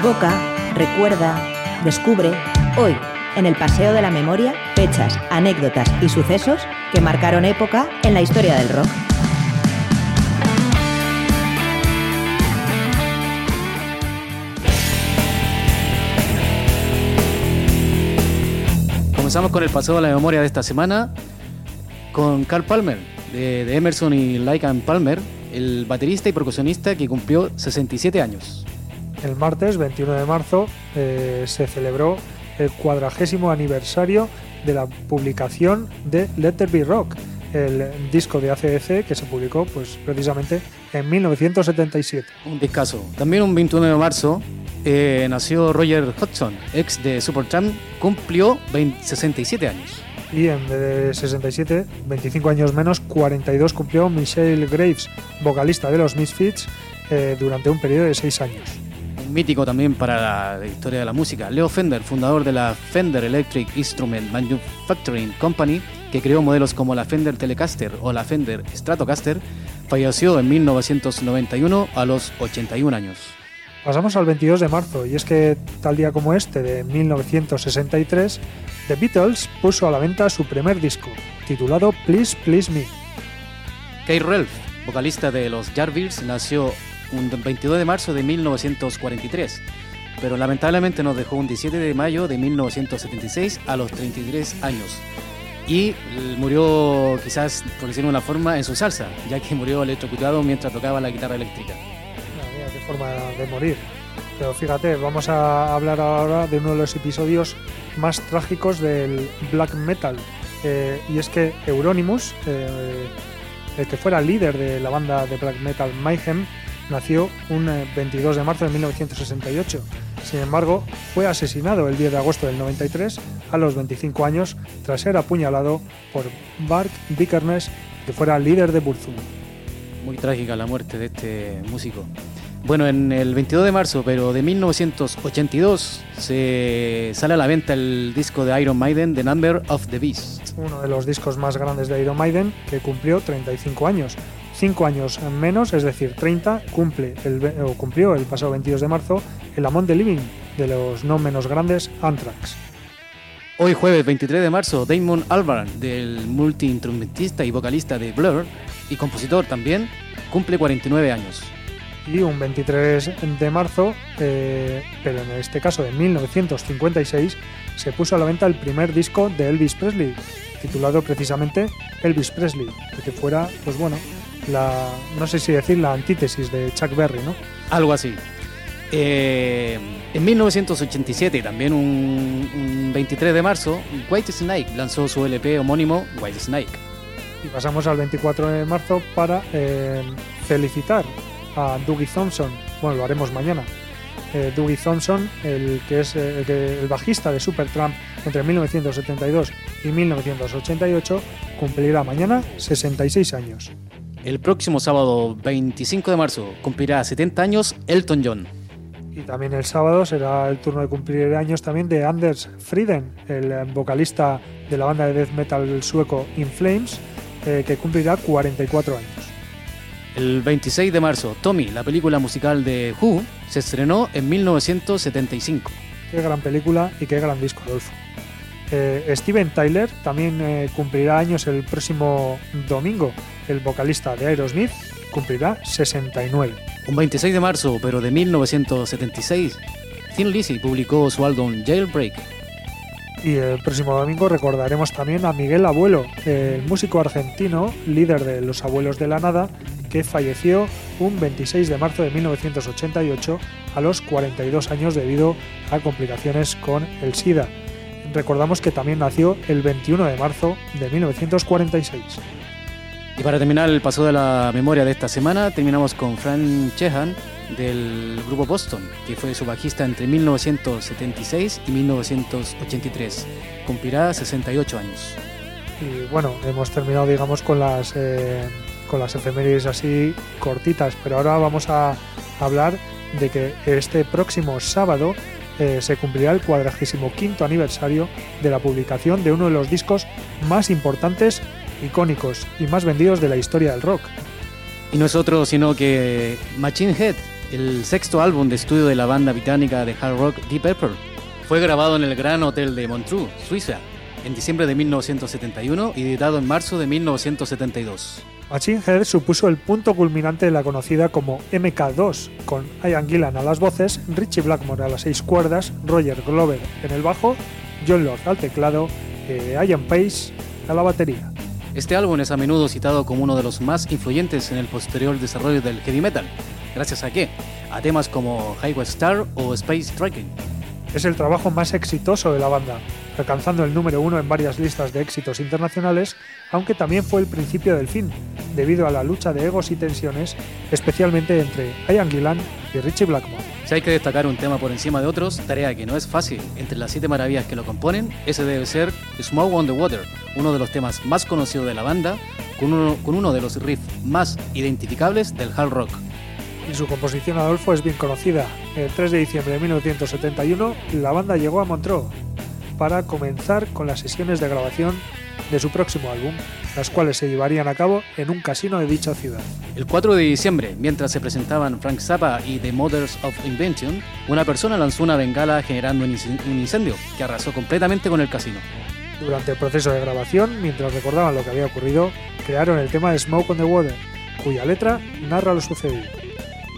Evoca, recuerda, descubre, hoy, en el Paseo de la Memoria, fechas, anécdotas y sucesos que marcaron época en la historia del rock. Comenzamos con el paseo de la memoria de esta semana con Carl Palmer, de, de Emerson y and Palmer, el baterista y percusionista que cumplió 67 años. El martes 21 de marzo eh, se celebró el cuadragésimo aniversario de la publicación de Let There Be Rock, el disco de ACDC que se publicó pues, precisamente en 1977. Un discazo. También un 21 de marzo eh, nació Roger Hodgson, ex de Supertramp, cumplió 20 67 años. Y en vez de 67, 25 años menos, 42 cumplió Michelle Graves, vocalista de los Misfits, eh, durante un periodo de 6 años. Un mítico también para la historia de la música. Leo Fender, fundador de la Fender Electric Instrument Manufacturing Company, que creó modelos como la Fender Telecaster o la Fender Stratocaster, falleció en 1991 a los 81 años. Pasamos al 22 de marzo y es que tal día como este de 1963, The Beatles puso a la venta su primer disco, titulado Please Please Me. Kay Relf, vocalista de los Jarvis, nació un 22 de marzo de 1943, pero lamentablemente nos dejó un 17 de mayo de 1976 a los 33 años. Y murió, quizás, por decirlo de una forma, en su salsa, ya que murió electrocutado mientras tocaba la guitarra eléctrica. Mira, qué forma de morir. Pero fíjate, vamos a hablar ahora de uno de los episodios más trágicos del black metal. Eh, y es que Euronymous, eh, el que fuera líder de la banda de black metal Mayhem, nació un eh, 22 de marzo de 1968. Sin embargo, fue asesinado el 10 de agosto del 93 a los 25 años tras ser apuñalado por Mark Vikernes, que fuera líder de Burzum. Muy trágica la muerte de este músico. Bueno, en el 22 de marzo, pero de 1982, se sale a la venta el disco de Iron Maiden, The Number of the Beast. Uno de los discos más grandes de Iron Maiden, que cumplió 35 años. 5 años menos, es decir, 30, cumple el, o cumplió el pasado 22 de marzo el Amon de Living, de los no menos grandes Anthrax. Hoy jueves 23 de marzo, Damon Albarn, del multiinstrumentista y vocalista de Blur, y compositor también, cumple 49 años. Y un 23 de marzo, eh, pero en este caso de 1956, se puso a la venta el primer disco de Elvis Presley, titulado precisamente Elvis Presley, que fuera, pues bueno, la, no sé si decir la antítesis de Chuck Berry, ¿no? Algo así. Eh, en 1987, también un, un 23 de marzo, White Snake lanzó su LP homónimo White Snake. Y pasamos al 24 de marzo para eh, felicitar a Dougie Thompson. Bueno, lo haremos mañana. Eh, Dougie Thompson, el que es eh, el, que- el bajista de Supertramp entre 1972 y 1988, cumplirá mañana 66 años. El próximo sábado 25 de marzo cumplirá 70 años Elton John. Y también el sábado será el turno de cumplir años también de Anders Frieden, el vocalista de la banda de death metal sueco In Flames, eh, que cumplirá 44 años. El 26 de marzo, Tommy, la película musical de Who, se estrenó en 1975. Qué gran película y qué gran disco, Adolfo. Eh, Steven Tyler también eh, cumplirá años el próximo domingo. El vocalista de Aerosmith cumplirá 69. Un 26 de marzo, pero de 1976, Thin Lizzy publicó su álbum Jailbreak. Y el próximo domingo recordaremos también a Miguel Abuelo, el músico argentino, líder de Los Abuelos de la Nada, que falleció un 26 de marzo de 1988 a los 42 años debido a complicaciones con el SIDA. Recordamos que también nació el 21 de marzo de 1946. Y para terminar el paso de la memoria de esta semana, terminamos con Frank Chehan del grupo Boston, que fue su bajista entre 1976 y 1983. Cumplirá 68 años. Y bueno, hemos terminado, digamos, con las eh, con las efemérides así cortitas, pero ahora vamos a hablar de que este próximo sábado eh, se cumplirá el 45 aniversario de la publicación de uno de los discos más importantes, icónicos y más vendidos de la historia del rock. Y no es otro sino que Machine Head, el sexto álbum de estudio de la banda británica de hard rock Deep Purple. Fue grabado en el Gran Hotel de Montreux, Suiza, en diciembre de 1971 y editado en marzo de 1972. Machine Head supuso el punto culminante de la conocida como MK2, con Ian Gillan a las voces, Richie Blackmore a las seis cuerdas, Roger Glover en el bajo, John Lord al teclado, eh, Ian Pace a la batería. Este álbum es a menudo citado como uno de los más influyentes en el posterior desarrollo del heavy metal. ¿Gracias a qué? A temas como Highway Star o Space Trekking. Es el trabajo más exitoso de la banda, alcanzando el número uno en varias listas de éxitos internacionales, aunque también fue el principio del fin, debido a la lucha de egos y tensiones, especialmente entre Ian Gillan y Richie Blackmore. Si hay que destacar un tema por encima de otros, tarea que no es fácil. Entre las siete maravillas que lo componen, ese debe ser Smoke on the Water, uno de los temas más conocidos de la banda, con uno, con uno de los riffs más identificables del hard rock. Y su composición Adolfo es bien conocida. El 3 de diciembre de 1971, la banda llegó a Montreux. Para comenzar con las sesiones de grabación de su próximo álbum, las cuales se llevarían a cabo en un casino de dicha ciudad. El 4 de diciembre, mientras se presentaban Frank Zappa y The Mothers of Invention, una persona lanzó una bengala generando un inc- un incendio que arrasó completamente con el casino. Durante el proceso de grabación, mientras recordaban lo que había ocurrido, crearon el tema Smoke on the Water, cuya letra narra lo sucedido.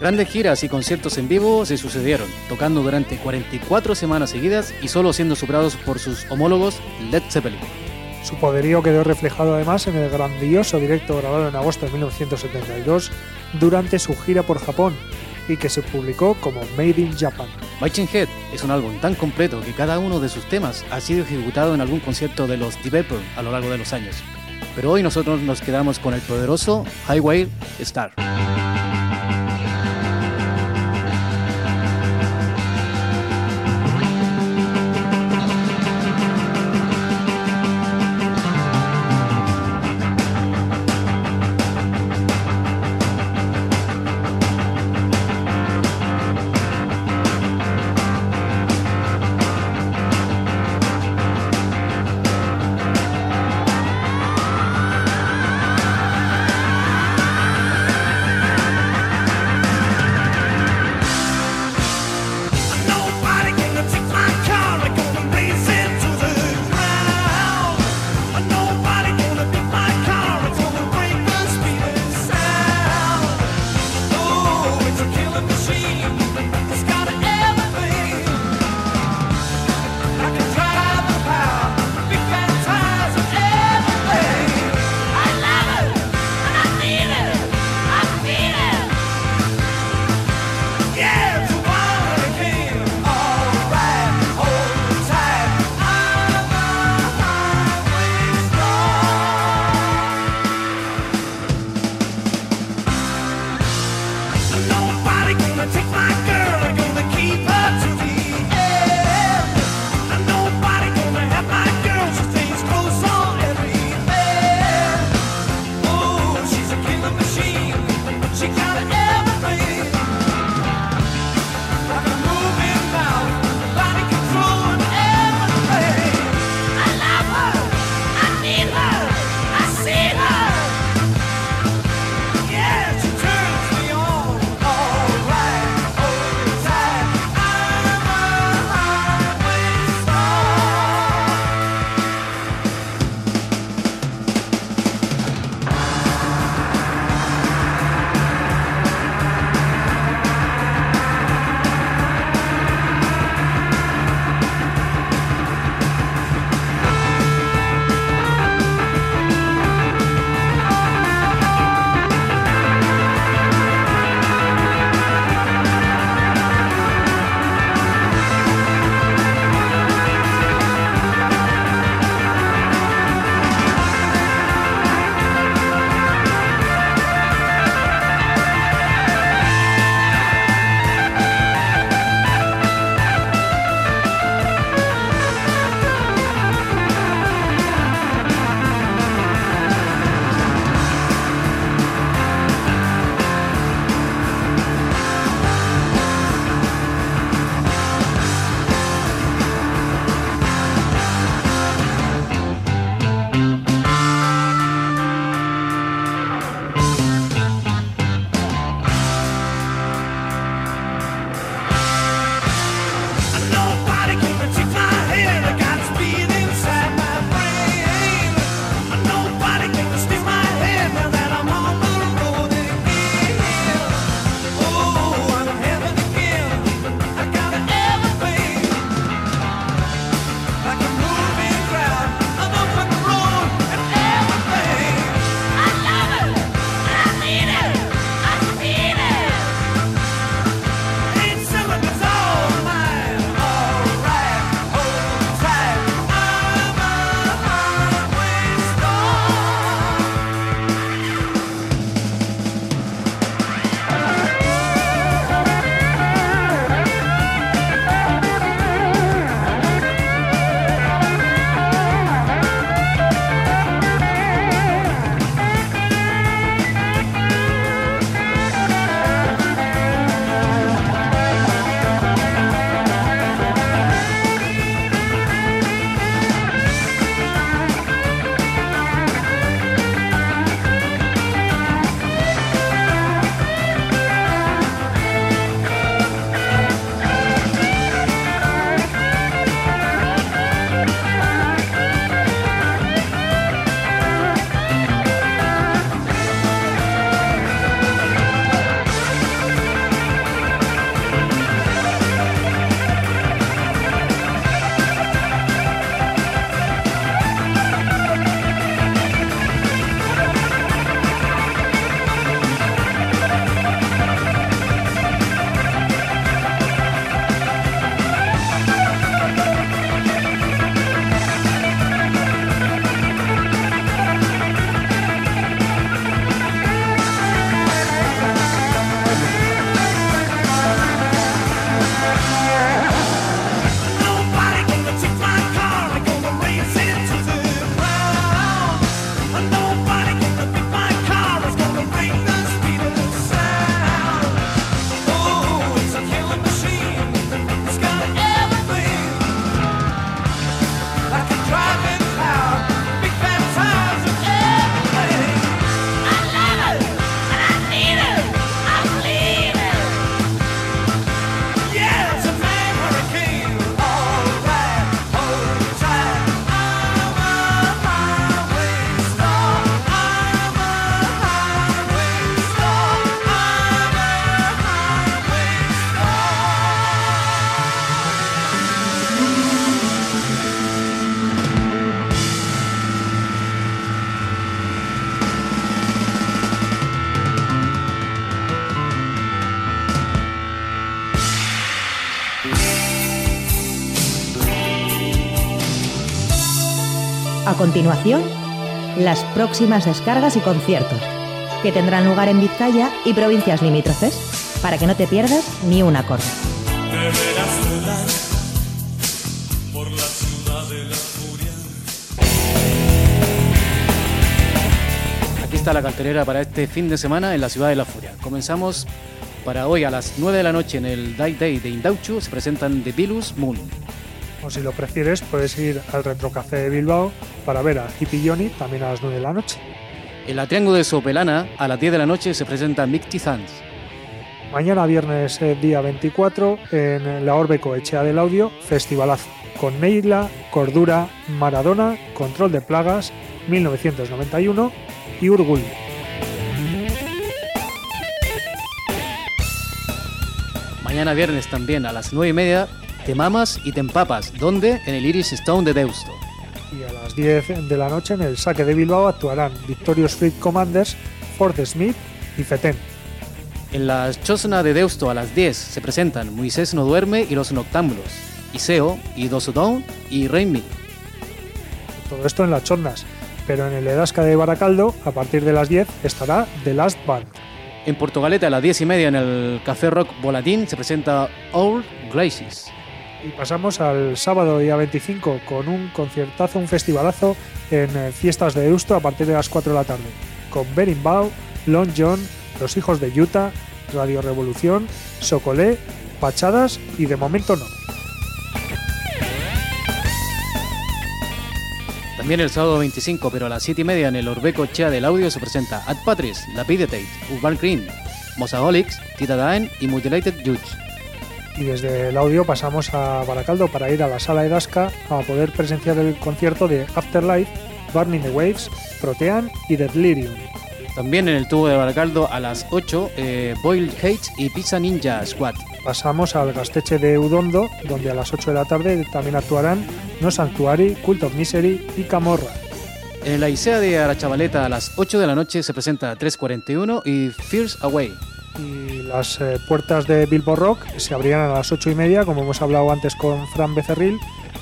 Grandes giras y conciertos en vivo se sucedieron, tocando durante 44 semanas seguidas y solo siendo superados por sus homólogos Led Zeppelin. Su poderío quedó reflejado además en el grandioso directo grabado en agosto de 1972 durante su gira por Japón y que se publicó como Made in Japan. Machine Head es un álbum tan completo que cada uno de sus temas ha sido ejecutado en algún concierto de los Deep Purple a lo largo de los años. Pero hoy nosotros nos quedamos con el poderoso Highway Star. A continuación, las próximas descargas y conciertos, que tendrán lugar en Vizcaya y provincias limítrofes, para que no te pierdas ni un acorde. Deberás volar por la ciudad de la furia. Aquí está la cartelera para este fin de semana en la ciudad de la furia. Comenzamos para hoy a las 9 de la noche en el Die Day de Indauchu. Se presentan The Bilus Moon. O si lo prefieres, puedes ir al Retro Café de Bilbao para ver a Hippie Johnny también a las 9 de la noche. En la Triángulo de Sopelana, a las 10 de la noche, se presenta Micti Zans. Mañana viernes eh, día 24 en la Orbeco Echea del Audio, festivalazo, con Neila, Cordura, Maradona, Control de Plagas, 1991 y Urgul. Mañana viernes también a las 9 y media, Te Mamas y Te Empapas, donde en el Iris Stone de Deusto. Y a las 10 de la noche en el saque de Bilbao actuarán Victorious Fleet Commanders, Ford Smith y Feten. En la Chosna de Deusto a las 10 se presentan Moisés no duerme y los Noctámbulos, Iseo y Dosodón y Reimi. Todo esto en las chondas. Pero en el Edasca de Baracaldo, a partir de las 10, estará The Last Band. En Portugalete a las 10 y media en el Café Rock Volatín se presenta Old Glacis. Y pasamos al sábado día 25 con un conciertazo, un festivalazo en eh, Fiestas de Eusto a partir de las 4 de la tarde. Con Berimbau, Long John, Los Hijos de Utah, Radio Revolución, Socolé, Pachadas y de momento no. También el sábado 25, pero a las 7 y media en el Orbeco Chea del Audio se presenta Ad Patris, Lapiditate, Urban Green, Mosaholics, Tita Daen y Mutilated Judge. Y desde el audio pasamos a Baracaldo para ir a la sala Edasca a poder presenciar el concierto de Afterlife, Burning the Waves, Protean y Delirium. También en el tubo de Baracaldo a las 8, eh, Boiled Hates y Pizza Ninja Squad. Pasamos al Gasteche de Udondo, donde a las 8 de la tarde también actuarán No Sanctuary, Cult of Misery y Camorra. En la Isea de Arachavaleta a las 8 de la noche se presenta 341 y Fears Away. Y las eh, puertas de Bilbo Rock se abrirán a las 8 y media, como hemos hablado antes con Fran Becerril,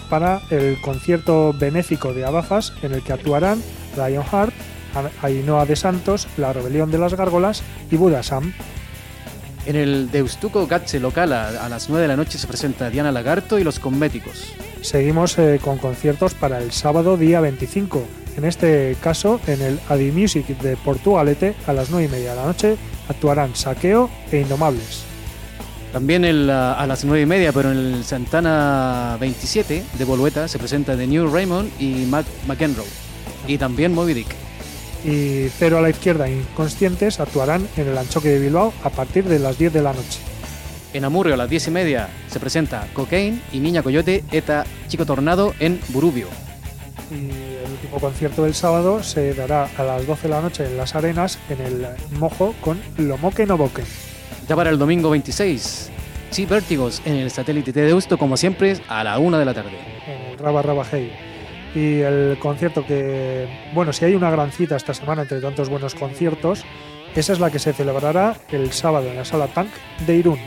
para el concierto benéfico de Abafas, en el que actuarán Lionheart, Ainhoa de Santos, La Rebelión de las Gárgolas y Buda Sam. En el Deustuco Gatse local a, a las 9 de la noche se presenta Diana Lagarto y los Cosméticos. Seguimos eh, con conciertos para el sábado día 25. En este caso, en el Adi Music de Portugalete, a las 9 y media de la noche, actuarán Saqueo e Indomables. También el, a las 9 y media, pero en el Santana 27 de Bolueta se presenta The New Raymond y Mac McEnroe. Y también Moby Dick. Y Cero a la Izquierda Inconscientes actuarán en el Anchoque de Bilbao a partir de las 10 de la noche. En Amurrio a las 10 y media se presenta Cocaine y Niña Coyote eta Chico Tornado en Burubio. Y último concierto del sábado se dará a las 12 de la noche en Las Arenas, en el Mojo, con Lomoque no Boque. Ya para el domingo 26, sí, Vértigos en el satélite de Deusto, como siempre, a la 1 de la tarde. en el Raba Raba Hey. Y el concierto que, bueno, si hay una gran cita esta semana entre tantos buenos conciertos, esa es la que se celebrará el sábado en la sala Tank de Irún.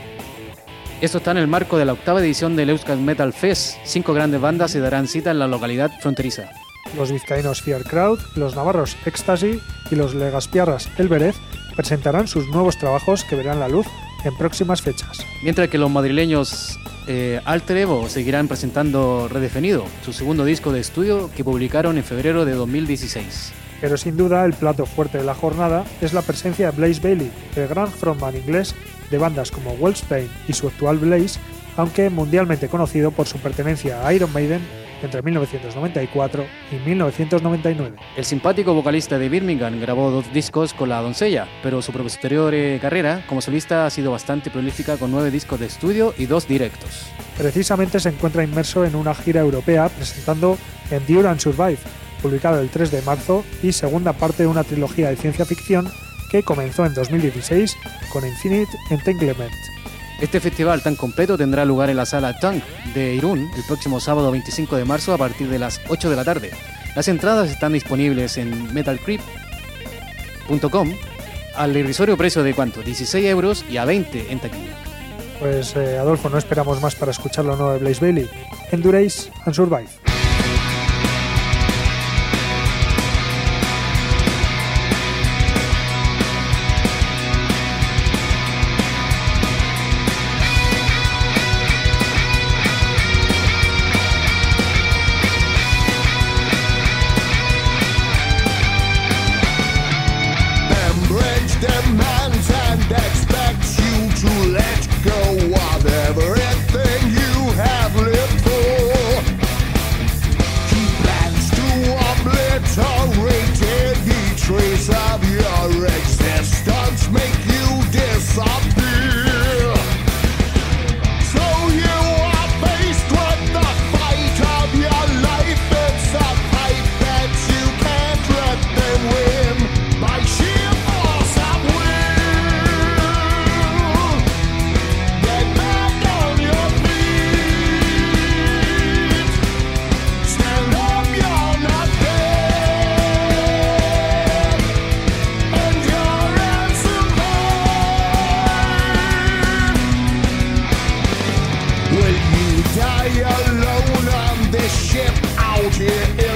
Esto está en el marco de la octava edición del Euskal Metal Fest. Cinco grandes bandas se darán cita en la localidad fronteriza. Los vizcaínos Fear Crowd, los navarros Ecstasy y los legaspiarras El Berez presentarán sus nuevos trabajos que verán la luz en próximas fechas. Mientras que los madrileños eh, Alter Evo seguirán presentando Redefinido, su segundo disco de estudio que publicaron en febrero de 2016. Pero sin duda el plato fuerte de la jornada es la presencia de Blaze Bailey, el gran frontman inglés de bandas como Wellspain y su actual Blaze, aunque mundialmente conocido por su pertenencia a Iron Maiden entre 1994 y 1999. El simpático vocalista de Birmingham grabó dos discos con la doncella, pero su posterior carrera como solista ha sido bastante prolífica con nueve discos de estudio y dos directos. Precisamente se encuentra inmerso en una gira europea presentando Endure and Survive, publicado el 3 de marzo y segunda parte de una trilogía de ciencia ficción que comenzó en 2016 con Infinite Entanglement. Este festival tan completo tendrá lugar en la sala Tank de Irún el próximo sábado 25 de marzo a partir de las 8 de la tarde. Las entradas están disponibles en metalcreep.com al irrisorio precio de cuánto? 16 euros y a 20 en taquilla. Pues eh, Adolfo, no esperamos más para escuchar lo nuevo de Blaze Bailey. Endurace and Survive. this ship out here.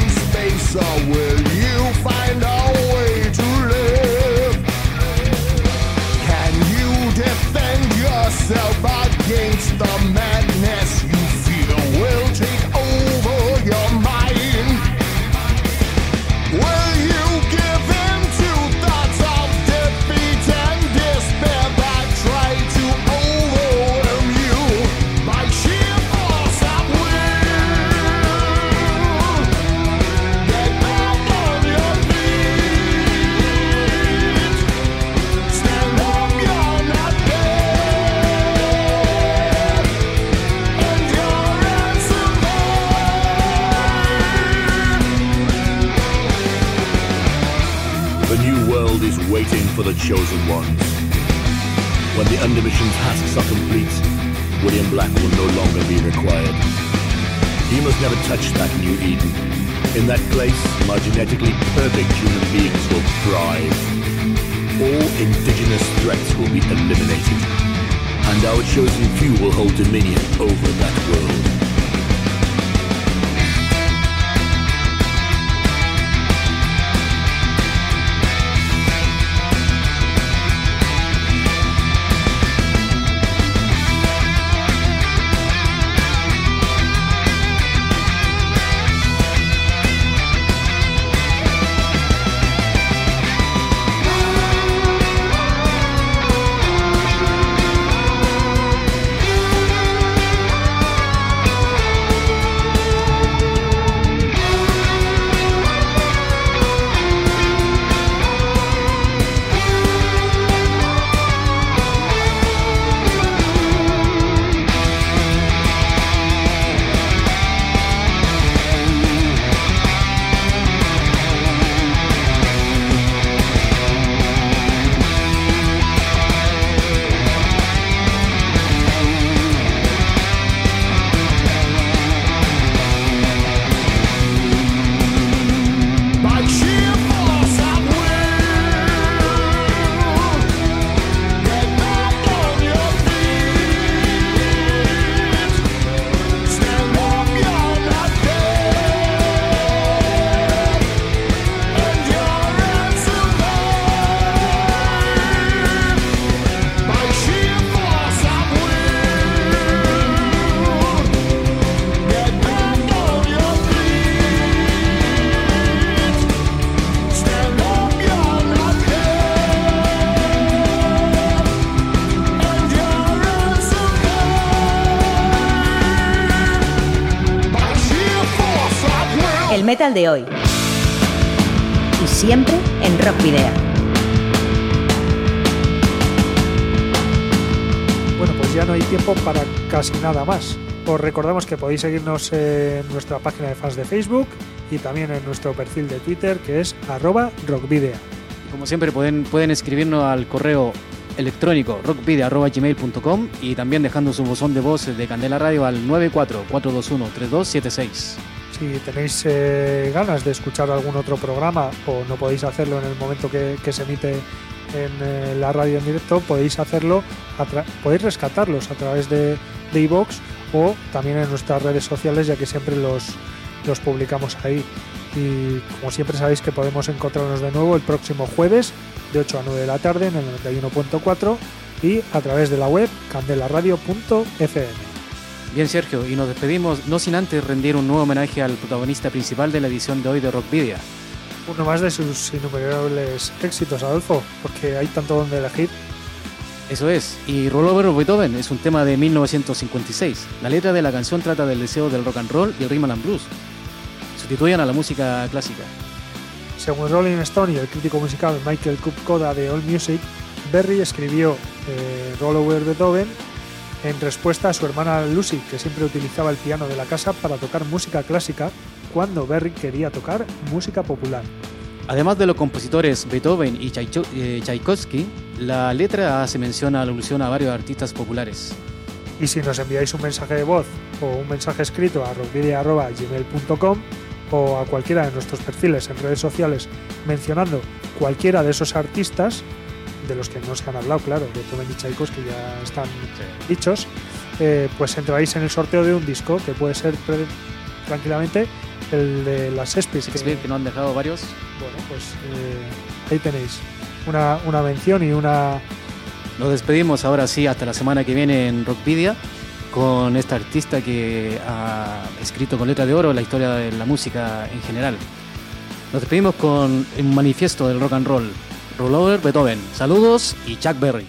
De hoy. Y siempre en Rock Video. Bueno, pues ya no hay tiempo para casi nada más. Os recordamos que podéis seguirnos en nuestra página de fans de Facebook y también en nuestro perfil de Twitter que es arroba rockvidea. Como siempre pueden, pueden escribirnos al correo electrónico rockvideo.gmail.com y también dejando su buzón de voz de Candela Radio al 94-421-3276. Si tenéis eh, ganas de escuchar algún otro programa o no podéis hacerlo en el momento que, se emite en eh, la radio en directo, podéis hacerlo, podéis rescatarlos a través de iVoox o también en nuestras redes sociales, ya que siempre los, los publicamos ahí. Y como siempre sabéis que podemos encontrarnos de nuevo el próximo jueves de 8 a 9 de la tarde en el 91.4 y a través de la web candelaradio.fm. Bien, Sergio, y nos despedimos no sin antes rendir un nuevo homenaje al protagonista principal de la edición de hoy de Rockvidia. Uno más de sus innumerables éxitos, Adolfo, porque hay tanto donde elegir. Eso es, y Rollover of Beethoven es un tema de 1956. La letra de la canción trata del deseo del rock and roll y el rhythm and blues. Sustituyen a la música clásica. Según Rolling Stone y el crítico musical Michael Kupkoda de All Music, Berry escribió eh, Roll Over Beethoven en respuesta a su hermana Lucy, que siempre utilizaba el piano de la casa para tocar música clásica cuando Berry quería tocar música popular. Además de los compositores Beethoven y eh, Tchaikovsky, la letra hace mención a alusión a varios artistas populares. Y si nos enviáis un mensaje de voz o un mensaje escrito a rockvidia.gmail.com o a cualquiera de nuestros perfiles en redes sociales mencionando cualquiera de esos artistas, de los que no se han hablado, claro, Beethoven y Tchaikovsky ya están dichos, eh, pues entraréis en el sorteo de un disco que puede ser tranquilamente el de las Espis. que- que nos han dejado varios. bueno, pues eh, ahí tenéis una, una mención y una Nos despedimos ahora sí hasta la semana que viene en Rockvidia con esta artista que ha escrito con letra de oro la historia de la música en general. Nos despedimos con un manifiesto del rock and roll. Rollover Beethoven. Saludos y Chuck Berry.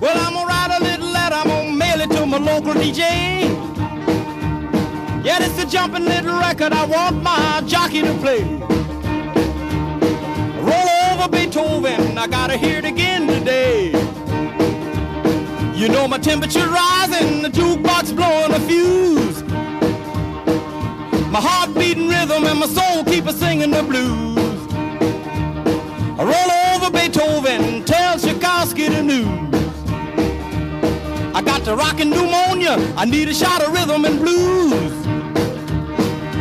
Well, I'm gonna write a little letter, I'm gonna mail it to my local DJ. Yeah, it's a jumping little record I want my jockey to play. Over Beethoven. I gotta hear it again today. You know my temperature rising, the jukebox blowing a fuse. My heart beating rhythm and my soul keep a singing the blues. I roll over Beethoven, tell Tchaikovsky the news. I got the rockin' pneumonia, I need a shot of rhythm and blues.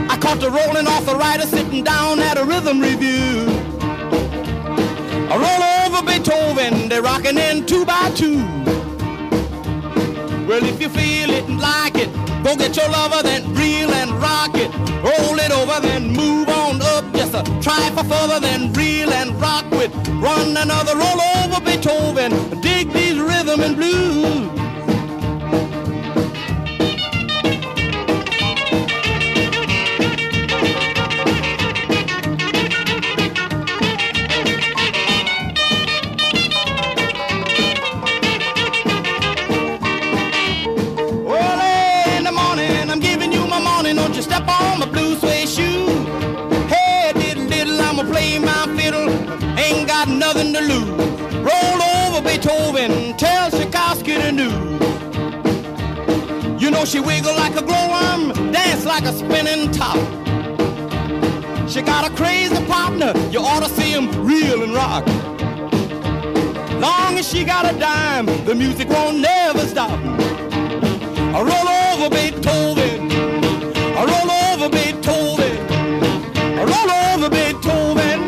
I caught the rolling arthritis sitting down at a rhythm review. Roll over Beethoven, they're rocking in two by two. Well, if you feel it and like it, go get your lover, then reel and rock it. Roll it over, then move on up. Just a try for further, then reel and rock with. Run another roll over Beethoven. Dig these rhythm and blues. Know she wiggle like a glowworm, dance like a spinning top. She got a crazy partner, you ought to see him reel and rock. Long as she got a dime, the music won't never stop. Roll over Beethoven. Roll over Beethoven. I roll over Beethoven.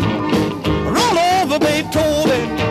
I roll over Beethoven.